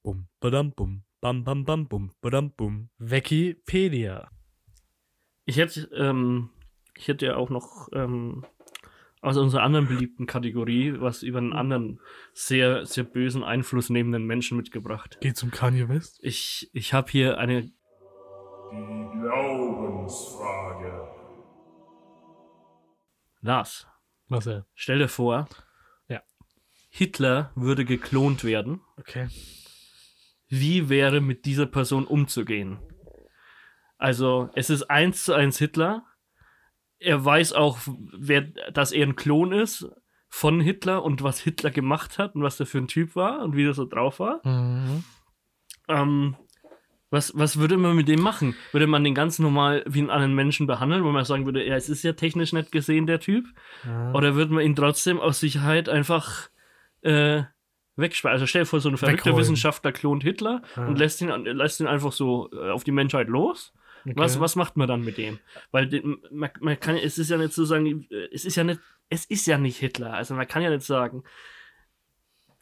bum, badam, bum, bam, bam, bam, bum, badam, bum. Wikipedia. Ich hätte, ähm, ich hätte ja auch noch ähm, aus unserer anderen beliebten Kategorie was über einen anderen sehr, sehr bösen Einfluss nehmenden Menschen mitgebracht. Geht zum Kanye West. Ich, ich habe hier eine Die Glaubensfrage. Lars. Marcel. Stell dir vor. Hitler würde geklont werden. Okay. Wie wäre mit dieser Person umzugehen? Also, es ist eins zu eins Hitler. Er weiß auch, wer, dass er ein Klon ist von Hitler und was Hitler gemacht hat und was der für ein Typ war und wie der so drauf war. Mhm. Ähm, was, was würde man mit dem machen? Würde man den ganz normal wie einen anderen Menschen behandeln, wo man sagen würde, ja, es ist ja technisch nicht gesehen, der Typ? Ja. Oder würde man ihn trotzdem aus Sicherheit einfach äh, wegsperren? Also stell dir vor, so ein verrückter Wegräumen. Wissenschaftler klont Hitler Ja. und lässt ihn, lässt ihn einfach so äh, auf die Menschheit los. Okay. Was, was macht man dann mit dem? Weil den, man, man kann, es ist ja nicht so sagen, äh, es ist ja nicht, es ist ja nicht Hitler. Also man kann ja nicht sagen,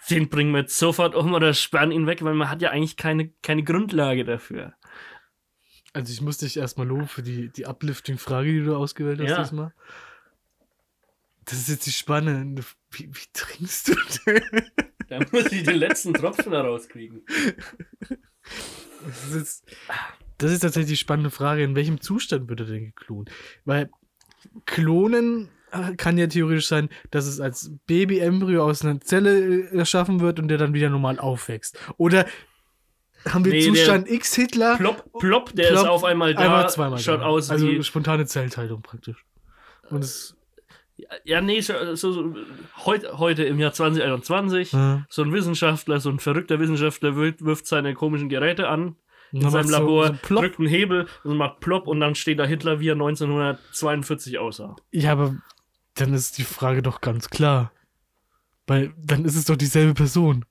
den bringen wir jetzt sofort um oder sperren ihn weg, weil man hat ja eigentlich keine, keine Grundlage dafür. Also ich muss dich erstmal loben für die, die Uplifting-Frage, die du ausgewählt hast Ja. diesmal. Das ist jetzt die spannende. Wie, wie trinkst du denn? Da muss ich den letzten Tropfen da rauskriegen. Das ist, jetzt, das ist tatsächlich die spannende Frage, in welchem Zustand wird er denn geklont? Weil Klonen äh, kann ja theoretisch sein, dass es als Baby-Embryo aus einer Zelle äh, erschaffen wird und der dann wieder normal aufwächst. Oder haben wir Nee, Zustand X Hitler? Plopp, plopp, der Plopp, ist auf einmal da, Einmal zweimal. schaut da. aus also wie... spontane Zellteilung praktisch. Und es, Ja, nee, so, so, so, heute, heute im Jahr 2021, ja. so ein Wissenschaftler, so ein verrückter Wissenschaftler wirft, wirft seine komischen Geräte an in dann seinem so- Labor, so plopp. drückt einen Hebel und macht plopp und dann steht da Hitler, wie er 1942 aussah. Ja, aber dann ist die Frage doch ganz klar. Weil dann ist es doch dieselbe Person.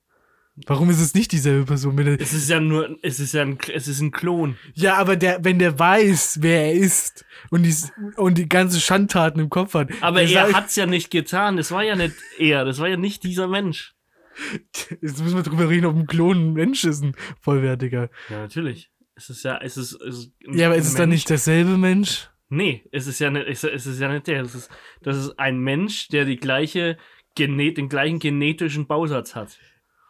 Warum ist es nicht dieselbe Person? Er, Es ist ja nur, es ist ja ein, es ist ein Klon. ja, aber der, wenn der weiß, wer er ist und die, und die ganze Schandtaten im Kopf hat. Aber er sagt- hat's ja nicht getan. Das war ja nicht er. Das war ja nicht dieser Mensch. Jetzt müssen wir drüber reden, ob ein Klon ein Mensch ist, ein vollwertiger. Ja, natürlich. Es ist ja, es ist, es ist Ja, aber ist es dann nicht derselbe Mensch? Nee, es ist ja nicht, es es ist ja nicht der. Das ist, das ist ein Mensch, der die gleiche, den gleichen genetischen Bausatz hat.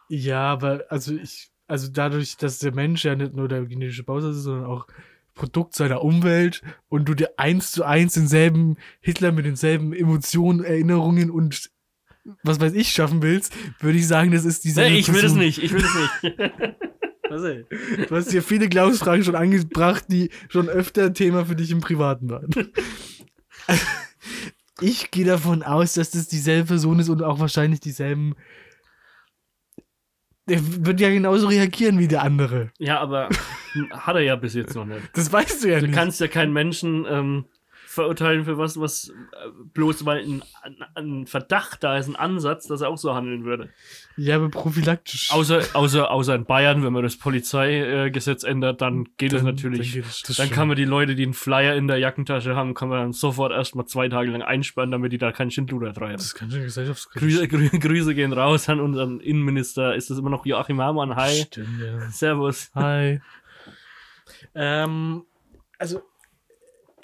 Ja, aber also ich, also dadurch, dass der Mensch ja nicht nur der genetische Bausatz ist, sondern auch Produkt seiner Umwelt und du dir eins zu eins denselben Hitler mit denselben Emotionen, Erinnerungen und was weiß ich schaffen willst, würde ich sagen, das ist dieselbe Nee, ich will das nicht, ich will das nicht. Du hast hier viele Glaubensfragen schon angebracht, die schon öfter Thema für dich im Privaten waren. Ich gehe davon aus, dass das dieselbe Person ist und auch wahrscheinlich dieselben. Der wird ja genauso reagieren wie der andere. ja, aber hat er ja bis jetzt noch nicht. Das weißt du ja Du nicht. kannst ja keinen Menschen ähm, verurteilen für was, was äh, bloß weil ein, ein Verdacht da ist, ein Ansatz, dass er auch so handeln würde. ja, aber prophylaktisch. Außer, außer, außer in Bayern, wenn man das Polizeigesetz Gesetz ändert, dann geht es Dann- natürlich. dann geht es- das Dann kann man die Leute, die einen Flyer in der Jackentasche haben, kann man dann sofort erstmal zwei Tage lang einsperren, damit die da keinen Schindluder treiben. Das kann schon gesellschaftskritisch. Grüße, Grü Grüße gehen raus an unseren Innenminister. Ist das immer noch Joachim Hamann? Hi. Stimmt, ja. Servus. Hi. ähm, also,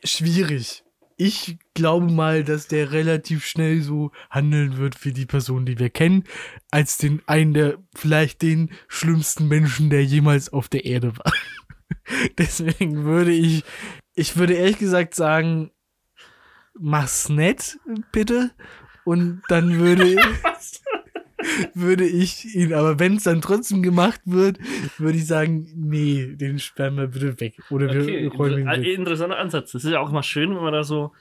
schwierig. Ich glaube mal, dass der relativ schnell so handeln wird wie die Person, die wir kennen, als den einen der vielleicht den schlimmsten Menschen, der jemals auf der Erde war. Deswegen würde ich, ich würde ehrlich gesagt sagen, mach's nett, bitte. Und dann würde würde ich ihn, aber wenn es dann trotzdem gemacht wird, würde ich sagen, nee, den sperren wir bitte weg. Oder wir Okay, räumen ihn weg. interessanter Ansatz. Das ist ja auch mal schön, wenn man da so,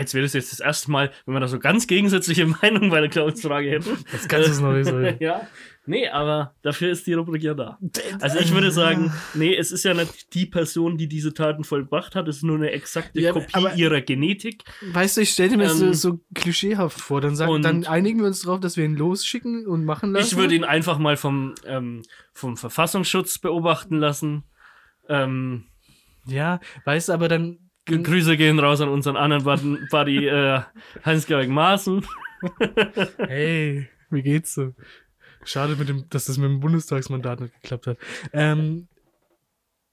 als wäre das jetzt das erste Mal, wenn wir da so ganz gegensätzliche Meinungen bei der Glaubensfrage hätten. Das kannst du es noch nicht so. ja, nee, aber dafür ist die Rubrik ja da. Also ich würde sagen, nee, es ist ja nicht die Person, die diese Taten vollbracht hat, es ist nur eine exakte Ja, Kopie ihrer Genetik. Weißt du, ich stelle mir das so, Ähm, so klischeehaft vor. Dann, sag, und- dann einigen wir uns drauf, dass wir ihn losschicken und machen lassen. Ich würde ihn einfach mal vom, ähm, vom Verfassungsschutz beobachten lassen. Ähm, Ja, weißt du, aber dann. Grüße gehen raus an unseren anderen Buddy, Buddy äh, Hans-Georg Maaßen. Hey, wie geht's so? Schade, mit dem, dass das mit dem Bundestagsmandat nicht geklappt hat. Ähm,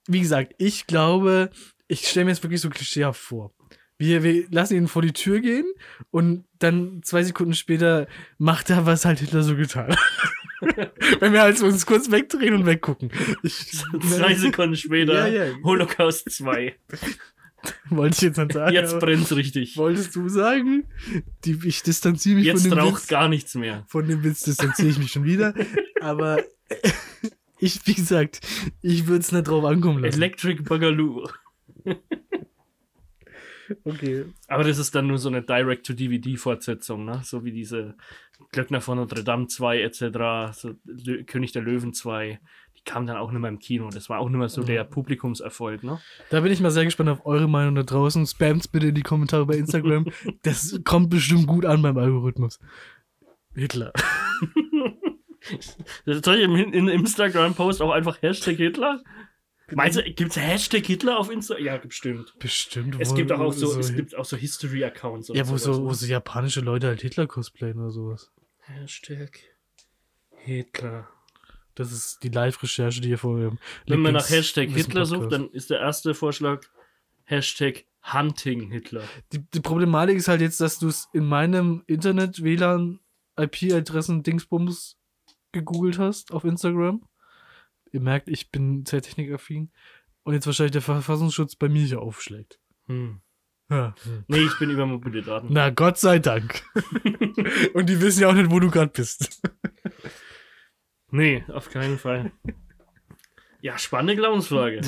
wie gesagt, ich glaube, ich stelle mir jetzt wirklich so klischeehaft vor. Wir, wir lassen ihn vor die Tür gehen und dann zwei Sekunden später macht er, was halt Hitler so getan hat. Wenn wir halt uns kurz wegdrehen und weggucken. Ich, Zwei Sekunden später, Ja, ja. Holocaust 2. Wollte ich jetzt nicht sagen. Jetzt brennt's richtig. wolltest du sagen? Die, ich distanziere mich Jetzt von dem raucht Witz. gar nichts mehr. Von dem Witz distanziere ich mich schon wieder. Aber ich, wie gesagt, ich würde es nicht drauf ankommen lassen. Electric Boogaloo. okay. Aber das ist dann nur so eine Direct-to-DVD-Fortsetzung, ne? So wie diese Glöckner von Notre Dame 2 etc., so König der Löwen 2. Kamen dann auch nicht mehr im Kino. Das war auch nicht mehr so der Publikumserfolg, ne? Da bin ich mal sehr gespannt auf eure Meinung da draußen. Spammt bitte in die Kommentare bei Instagram. Das kommt bestimmt gut an beim Algorithmus. Hitler. Soll ich im, in Instagram-Post auch einfach Hashtag Hitler? Meinst du, gibt es Hashtag Hitler auf Instagram? Ja, bestimmt. Bestimmt. Es gibt auch, auch so, es gibt auch so History-Accounts. ja, wo so, ne? wo so japanische Leute halt Hitler cosplayen oder sowas. Hashtag Hitler. Das ist die Live-Recherche, die ihr vor eurem Wenn man nach Hashtag Hitler sucht, dann ist der erste Vorschlag Hashtag Hunting Hitler. Die, die Problematik ist halt jetzt, dass du es in meinem Internet WLAN IP-Adressen Dingsbums gegoogelt hast auf Instagram. Ihr merkt, ich bin sehr technikaffin. Und jetzt wahrscheinlich der Verfassungsschutz bei mir hier aufschlägt. Hm. Ja. Nee, ich bin über mobile Daten. Na, Gott sei Dank. Und die wissen ja auch nicht, wo du gerade bist. Nee, auf keinen Fall. Ja, spannende Glaubensfrage.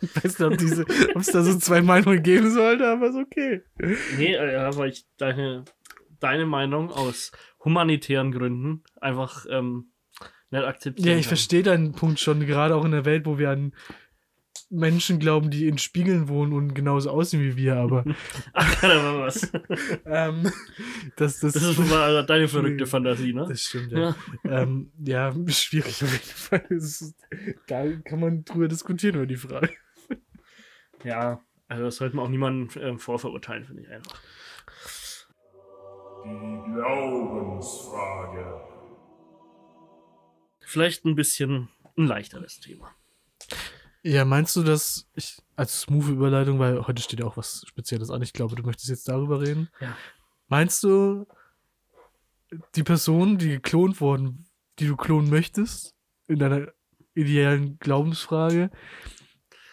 Ich weiß nicht, ob diese- ob es da so zwei Meinungen geben sollte, aber ist okay. Nee, äh, weil ich deine, deine Meinung aus humanitären Gründen einfach ähm, nicht akzeptieren Ja, ich kann. verstehe deinen Punkt schon, gerade auch in der Welt, wo wir an Menschen glauben, die in Spiegeln wohnen und genauso aussehen wie wir, aber Ach, da war was. ähm, das, das, Das ist mal deine verrückte Fantasie, ne? das stimmt, ja. Ja. Ähm, ja, schwierig auf jeden Fall. Ist, da kann man drüber diskutieren über die Frage. Ja, also das sollte man auch niemanden ähm, vorverurteilen, finde ich einfach. Die Glaubensfrage. Vielleicht ein bisschen ein leichteres Thema. Ja, meinst du, dass ich als smooth Überleitung, weil heute steht ja auch was Spezielles an, ich glaube, du möchtest jetzt darüber reden. Ja. Meinst du, die Person, die geklont worden, die du klonen möchtest, in deiner ideellen Glaubensfrage,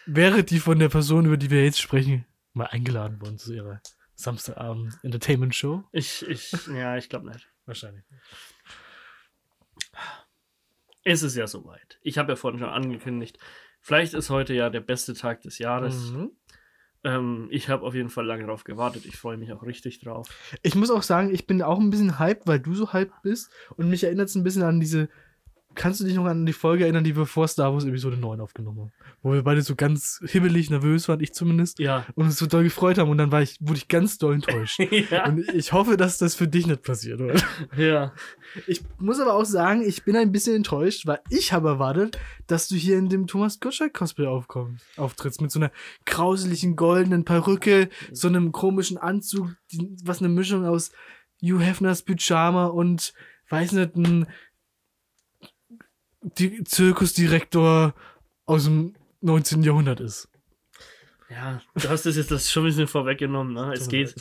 wäre die von der Person, über die wir jetzt sprechen, mal eingeladen worden zu ihrer Samstagabend Entertainment Show? Ich, ich, ja, ich glaube nicht. Wahrscheinlich. Es ist ja soweit. Ich habe ja vorhin schon angekündigt, vielleicht ist heute ja der beste Tag des Jahres. Mhm. Ähm, ich habe auf jeden Fall lange drauf gewartet. Ich freue mich auch richtig drauf. Ich muss auch sagen, ich bin auch ein bisschen hyped, weil du so hyped bist. Und mich erinnert es ein bisschen an diese. Kannst du dich noch an die Folge erinnern, die wir vor Star Wars Episode 9 aufgenommen haben? Wo wir beide so ganz hibbelig nervös waren, ich zumindest, Ja. und uns so doll gefreut haben. Und dann war ich, wurde ich ganz doll enttäuscht. ja. und ich hoffe, dass das für dich nicht passiert, oder? ja. Ich muss aber auch sagen, ich bin ein bisschen enttäuscht, weil ich habe erwartet, dass du hier in dem Thomas Gottschalk-Cosplay aufkommst, auftrittst. Mit so einer grauseligen goldenen Perücke, so einem komischen Anzug, was eine Mischung aus Hugh Hefners Pyjama und, weiß nicht, ein die Zirkusdirektor aus dem 19. Jahrhundert ist. Ja, du hast das jetzt das schon ein bisschen vorweggenommen. Ne? Es, geht,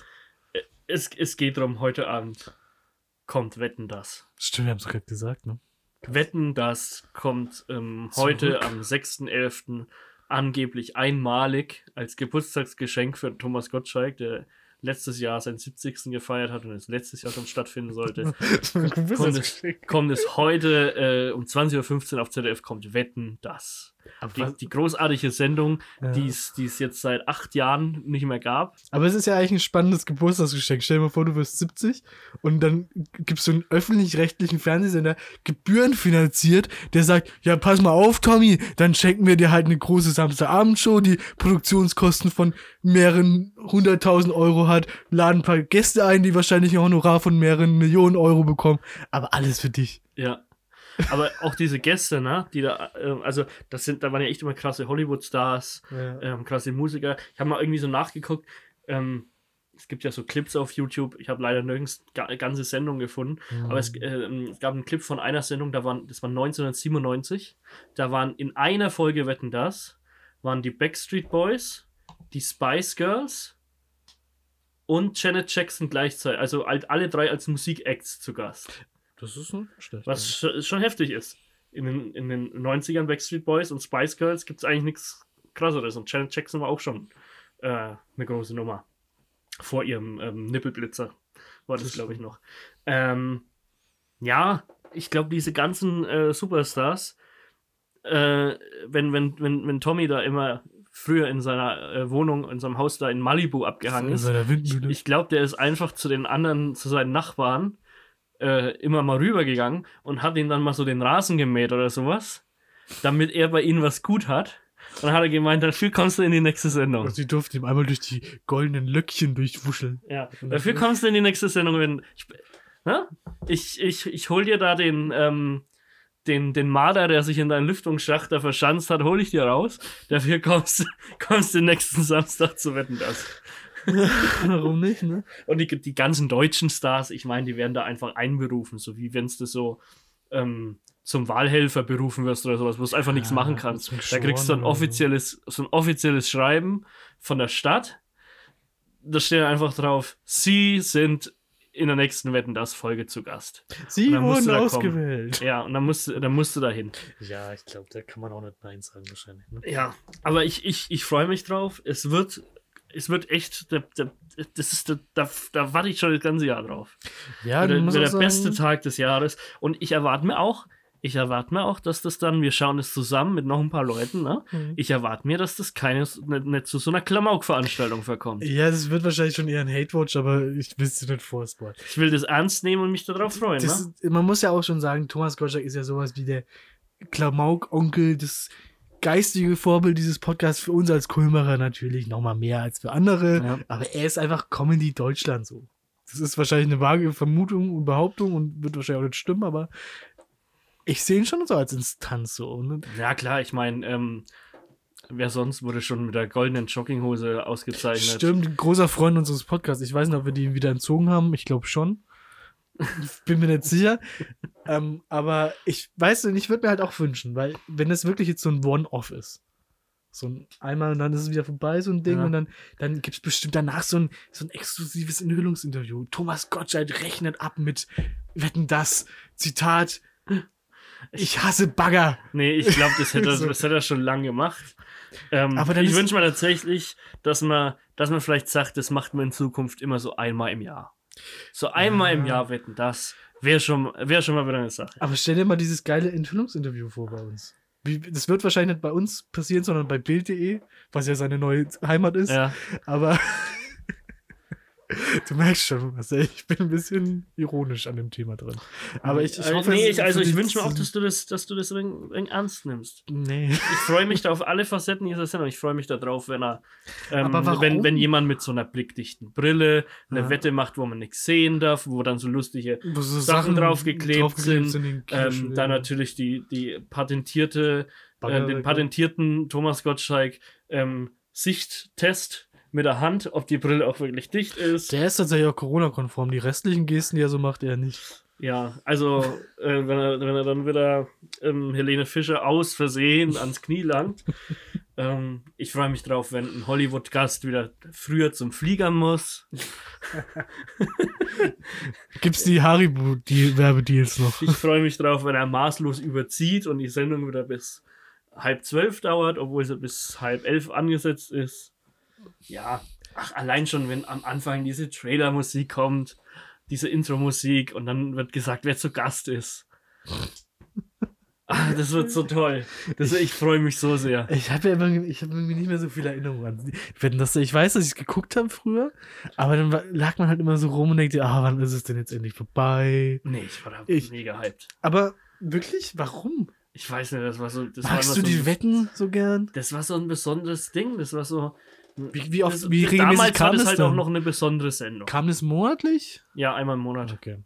es, es geht darum, heute Abend kommt Wetten das. Stimmt, wir haben es gerade gesagt, ne? Wetten das kommt ähm, heute am 6.11. angeblich einmalig als Geburtstagsgeschenk für Thomas Gottschalk, der letztes Jahr seinen 70. gefeiert hat und es letztes Jahr schon stattfinden sollte, kommt, es, kommt es heute äh, um 20.15 Uhr auf ZDF kommt Wetten, das. Aber, Die, die großartige Sendung, Ja. die es die es jetzt seit acht Jahren nicht mehr gab. aber es ist ja eigentlich ein spannendes Geburtstagsgeschenk. Stell dir mal vor, du wirst 70 und dann gibst du einen öffentlich-rechtlichen Fernsehsender gebührenfinanziert, der sagt, ja, pass mal auf, Tommy, dann schenken wir dir halt eine große Samstagabendshow, die Produktionskosten von mehreren hunderttausend Euro hat, laden ein paar Gäste ein, die wahrscheinlich ein Honorar von mehreren Millionen Euro bekommen, aber alles für dich. Ja. Aber auch diese Gäste, ne, die da, äh, also das sind, da waren ja echt immer krasse Hollywood-Stars, ähm, krasse Musiker. Ich habe mal irgendwie so nachgeguckt. Ähm, es gibt ja so Clips auf YouTube. Ich habe leider nirgends ga, ganze Sendungen gefunden. Aber es, ähm, es gab einen Clip von einer Sendung, da waren, das war 1997. Da waren in einer Folge Wetten das, waren die Backstreet Boys, die Spice Girls und Janet Jackson gleichzeitig. Also alle drei als Musikacts zu Gast. Das ist nicht schlecht. Was sch- schon heftig ist. In den, in den 90ern Backstreet Boys und Spice Girls gibt es eigentlich nichts krasseres. Und Janet Jackson war auch schon äh, eine große Nummer. Vor ihrem ähm, Nippelblitzer war das, glaube ich, noch. Ähm, ja, ich glaube, diese ganzen äh, Superstars, äh, wenn, wenn, wenn, wenn Tommy da immer früher in seiner äh, Wohnung, in seinem Haus da in Malibu abgehangen ist, Windmühle. ich glaube, der ist einfach zu den anderen, zu seinen Nachbarn äh, immer mal rübergegangen und hat ihnen dann mal so den Rasen gemäht oder sowas, damit er bei ihnen was gut hat. Und dann hat er gemeint, dafür kommst du in die nächste Sendung. Und sie durfte ihm einmal durch die goldenen Löckchen durchwuscheln. Ja, dafür kommst du in die nächste Sendung. Wenn ich, ne? ich, ich, ich hol dir da den, ähm, den, den Marder, der sich in deinen Lüftungsschacht da verschanzt hat, hol ich dir raus. Dafür kommst, kommst du nächsten Samstag zu wetten das. Warum nicht, ne? Und die, die ganzen deutschen Stars, ich meine, die werden da einfach einberufen, so wie wenn du so ähm, zum Wahlhelfer berufen wirst oder sowas, wo du einfach nichts Ja, machen kannst. Da kriegst du ein so. offizielles, so ein offizielles Schreiben von der Stadt. Da steht einfach drauf, sie sind in der nächsten Wetten das Folge zu Gast. Sie wurden kommen. ausgewählt. Ja, und dann musst, du- dann musst du da hin. Ja, ich glaube, da kann man auch nicht Nein sagen, wahrscheinlich. Ne? Ja, aber ich, ich, ich freue mich drauf. Es wird, es wird echt, der, der, das ist, der, da, da warte ich schon das ganze Jahr drauf. Ja, der, der sagen, beste Tag des Jahres. Und ich erwarte mir auch, ich erwarte mir auch, dass das dann, wir schauen es zusammen mit noch ein paar Leuten, ne? Mhm. Ich erwarte mir, dass das keine, nicht, nicht zu so einer Klamauk-Veranstaltung verkommt. Ja, das wird wahrscheinlich schon eher ein Hate-Watch, aber ich will es nicht vorspoilern. Ich will das ernst nehmen und mich darauf freuen, Das ne? man muss ja auch schon sagen, Thomas Gottschalk ist ja sowas wie der Klamauk-Onkel, das geistige Vorbild dieses Podcasts für uns als Kulmerer natürlich nochmal mehr als für andere. Ja. Aber er ist einfach Comedy Deutschland so. Das ist wahrscheinlich eine vage Vermutung und Behauptung und wird wahrscheinlich auch nicht stimmen, aber ich sehe ihn schon so als Instanz so. Ne? Ja, klar, ich meine, ähm, wer sonst wurde schon mit der goldenen Jogginghose ausgezeichnet? Stimmt, großer Freund unseres Podcasts. Ich weiß nicht, ob wir die wieder entzogen haben. Ich glaube schon. Bin mir nicht sicher. ähm, aber ich weiß nicht, ich würde mir halt auch wünschen, weil wenn das wirklich jetzt so ein One-Off ist, so ein einmal und dann ist es wieder vorbei, so ein Ding, Ja. und dann, dann gibt es bestimmt danach so ein, so ein exklusives Enthüllungsinterview. Thomas Gottschalk rechnet ab mit Wetten das, Zitat, ich hasse Bagger. Nee, ich glaube, das hätte, er- So. das hätte er schon lange gemacht. Ähm, Aber dann ich wünsche mir tatsächlich, dass man, dass man vielleicht sagt, das macht man in Zukunft immer so einmal im Jahr. So einmal im Ja. Jahr wetten, das wäre schon, wär schon mal wieder eine Sache. Aber stell dir mal dieses geile Enthüllungsinterview vor bei uns. Wie, das wird wahrscheinlich nicht bei uns passieren, sondern bei Bild.de, was ja seine neue Heimat ist. Ja, Aber du merkst schon, Marcel, ich bin ein bisschen ironisch an dem Thema drin. Aber ich, ich Äh, hoffe, nee, ich, also ich wünsche mir auch, dass du das, dass du das ein wenig ernst nimmst. Nee. Ich freue mich da auf alle Facetten dieser Sendung. Ich freue mich darauf, wenn er, ähm, wenn, wenn jemand mit so einer blickdichten Brille eine Ja. Wette macht, wo man nichts sehen darf, wo dann so lustige so Sachen draufgeklebt sind, in den ähm, dann ja. natürlich die, die patentierte, äh, den patentierten Thomas Gottschalk ähm, Sichttest mit der Hand, ob die Brille auch wirklich dicht ist. Der ist tatsächlich auch Corona-konform. Die restlichen Gesten, die er so macht, er nicht. Ja, also äh, wenn, er, wenn er dann wieder ähm, Helene Fischer aus Versehen ans Knie langt. ähm, ich freue mich drauf, wenn ein Hollywood-Gast wieder früher zum Flieger muss. Gibt's die Haribo, die Werbedeals noch? Ich freue mich drauf, wenn er maßlos überzieht und die Sendung wieder bis halb zwölf dauert, obwohl sie bis halb elf angesetzt ist. Ja, Ach, allein schon, wenn am Anfang diese Trailer-Musik kommt, diese Intro-Musik und dann wird gesagt, wer zu Gast ist. Ah, das wird so toll. Das, ich freue mich so sehr. Ich habe ja immer, ich habe irgendwie nicht mehr so viele Erinnerungen an. Das, ich weiß, dass ich es geguckt habe früher, aber dann lag man halt immer so rum und denkt, ah, wann ist es denn jetzt endlich vorbei? Nee, ich war da Ich- mega hyped. Aber wirklich, warum? Ich weiß nicht, das war so. Das Magst war du so die Wetten so gern? Das war so ein besonderes Ding. Das war so. Wie, wie oft, das, wie regelmäßig damals kam war das das halt dann? auch noch eine besondere Sendung. Kam das monatlich? Ja, einmal im Monat. Okay.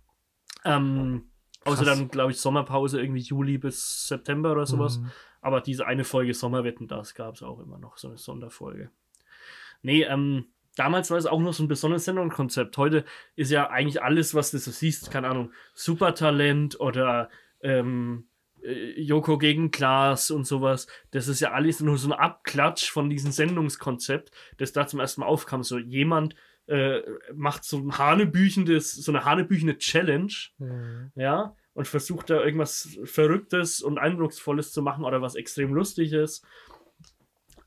Ähm, außer dann, glaube ich, Sommerpause irgendwie Juli bis September oder sowas. Mhm. Aber diese eine Folge Sommerwetten, das gab es auch immer noch, so eine Sonderfolge. Nee, ähm, damals war es auch noch so ein besonderes Sendungskonzept. Heute ist ja eigentlich alles, was du so siehst, keine Ahnung, Supertalent oder ähm, äh, Joko gegen Klaas und sowas. Das ist ja alles nur so ein Abklatsch von diesem Sendungskonzept, das da zum ersten Mal aufkam. So jemand äh, macht so ein hanebüchendes, so eine hanebüchene Challenge Mhm. ja, und versucht da irgendwas Verrücktes und Eindrucksvolles zu machen oder was extrem Lustiges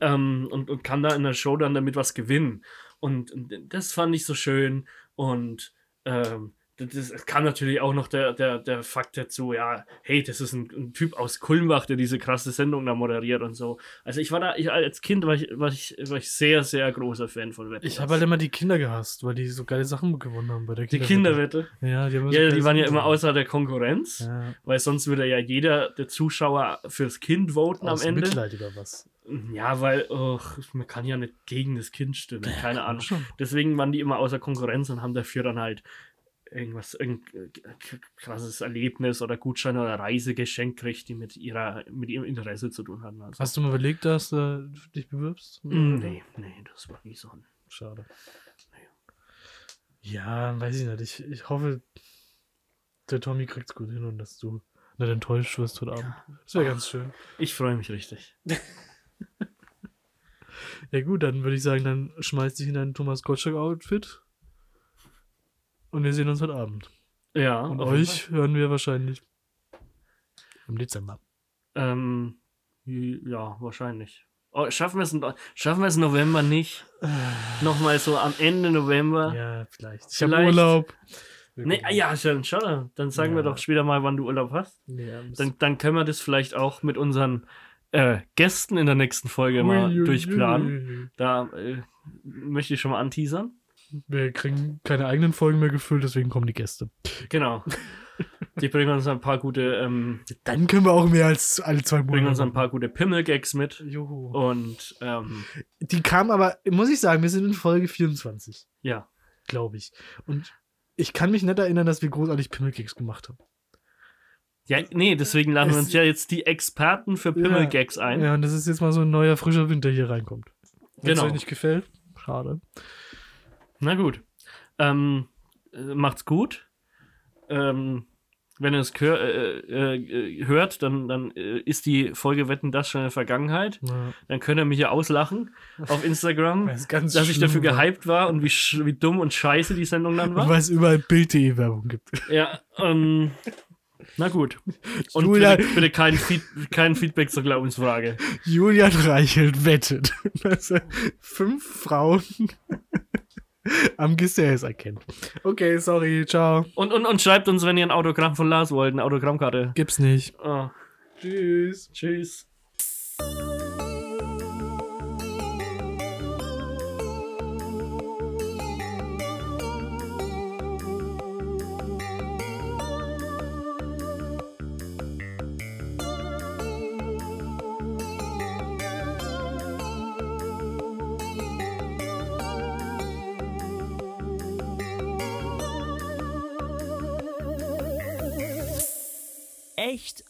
ähm, und, und kann da in der Show dann damit was gewinnen. Und, und das fand ich so schön und ähm, das, kam natürlich auch noch der, der, der Fakt dazu, ja, hey, das ist ein, ein Typ aus Kulmbach, der diese krasse Sendung da moderiert und so. Also ich war da, ich, als Kind war ich, war ich, war ich sehr, sehr großer Fan von Wetten. Ich habe halt immer die Kinder gehasst, weil die so geile Sachen gewonnen haben bei der die Kinderwette. Kinderwette. Ja, die, haben so Ja, geile die waren ja immer außer der Konkurrenz. Ja, Weil sonst würde ja jeder der Zuschauer fürs Kind voten aus am Ende. Mitleid oder was? Ja, weil oh, man kann ja nicht gegen das Kind stimmen. Keine Ahnung. Deswegen waren die immer außer Konkurrenz und haben dafür dann halt irgendwas, irgendein krasses Erlebnis oder Gutschein oder Reise geschenkt gekriegt, die mit ihrer, mit ihrem Interesse zu tun hatten. Also. Hast du mal überlegt, dass du dich bewirbst? Mm, nee, nee, das war nie so. Schade. Ja, weiß ich nicht. Ich, ich hoffe, der Tommy kriegt's gut hin und dass du nicht enttäuscht wirst heute Abend. Das wäre ganz schön. Ich freue mich richtig. Ja gut, dann würde ich sagen, dann schmeiß dich in dein Thomas Gottschalk-Outfit und wir sehen uns heute Abend. Ja, Und euch hören wir wahrscheinlich im Dezember. Ähm, ja, wahrscheinlich. Oh, schaffen wir es im- schaffen wir es November nicht? Nochmal so am Ende November. Ja, vielleicht. Ich habe. Urlaub. Wir Nee, ja, schon, schon. Dann sagen wir Ja. doch später mal, wann du Urlaub hast. Ja, Dann, dann können wir das vielleicht auch mit unseren äh, Gästen in der nächsten Folge mal durchplanen. Da äh, möchte ich schon mal anteasern. Wir kriegen keine eigenen Folgen mehr gefüllt, deswegen kommen die Gäste. Genau. Die bringen uns ein paar gute, ähm, Dann können wir auch mehr als alle zwei Monate. bringen uns ein paar gute Pimmel-Gags mit. Juhu. Und ähm, Die kam aber, muss ich sagen, wir sind in Folge 24, ja. glaube ich. Und ich kann mich nicht erinnern, dass wir großartig Pimmelkeks gemacht haben. Ja, nee, deswegen laden wir uns ja jetzt die Experten für Pimmel-Gags ein. Ja, und das ist jetzt mal so ein neuer, frischer Wind, der hier reinkommt. Wenn es Genau. euch nicht gefällt, schade. Na gut. Ähm, äh, macht's gut. Ähm, wenn ihr es hör, äh, äh, äh, hört, dann, dann äh, ist die Folge Wetten das schon in der Vergangenheit. Ja, Dann könnt ihr mich ja auslachen auf Instagram, ganz dass ich schlimm dafür war. gehypt war und wie, wie dumm und scheiße die Sendung dann war. weil es überall Bild.de-Werbung gibt. Ja, ähm, na gut. Und Julia- bitte, bitte kein, Feed, kein Feedback zur Glaubensfrage. Julian Reichelt wettet, dass er fünf Frauen am Gesäß erkennt. Okay, sorry, ciao. Und, und, und schreibt uns, wenn ihr ein Autogramm von Lars wollt, eine Autogrammkarte. Gibt's nicht. Oh, Tschüss. tschüss.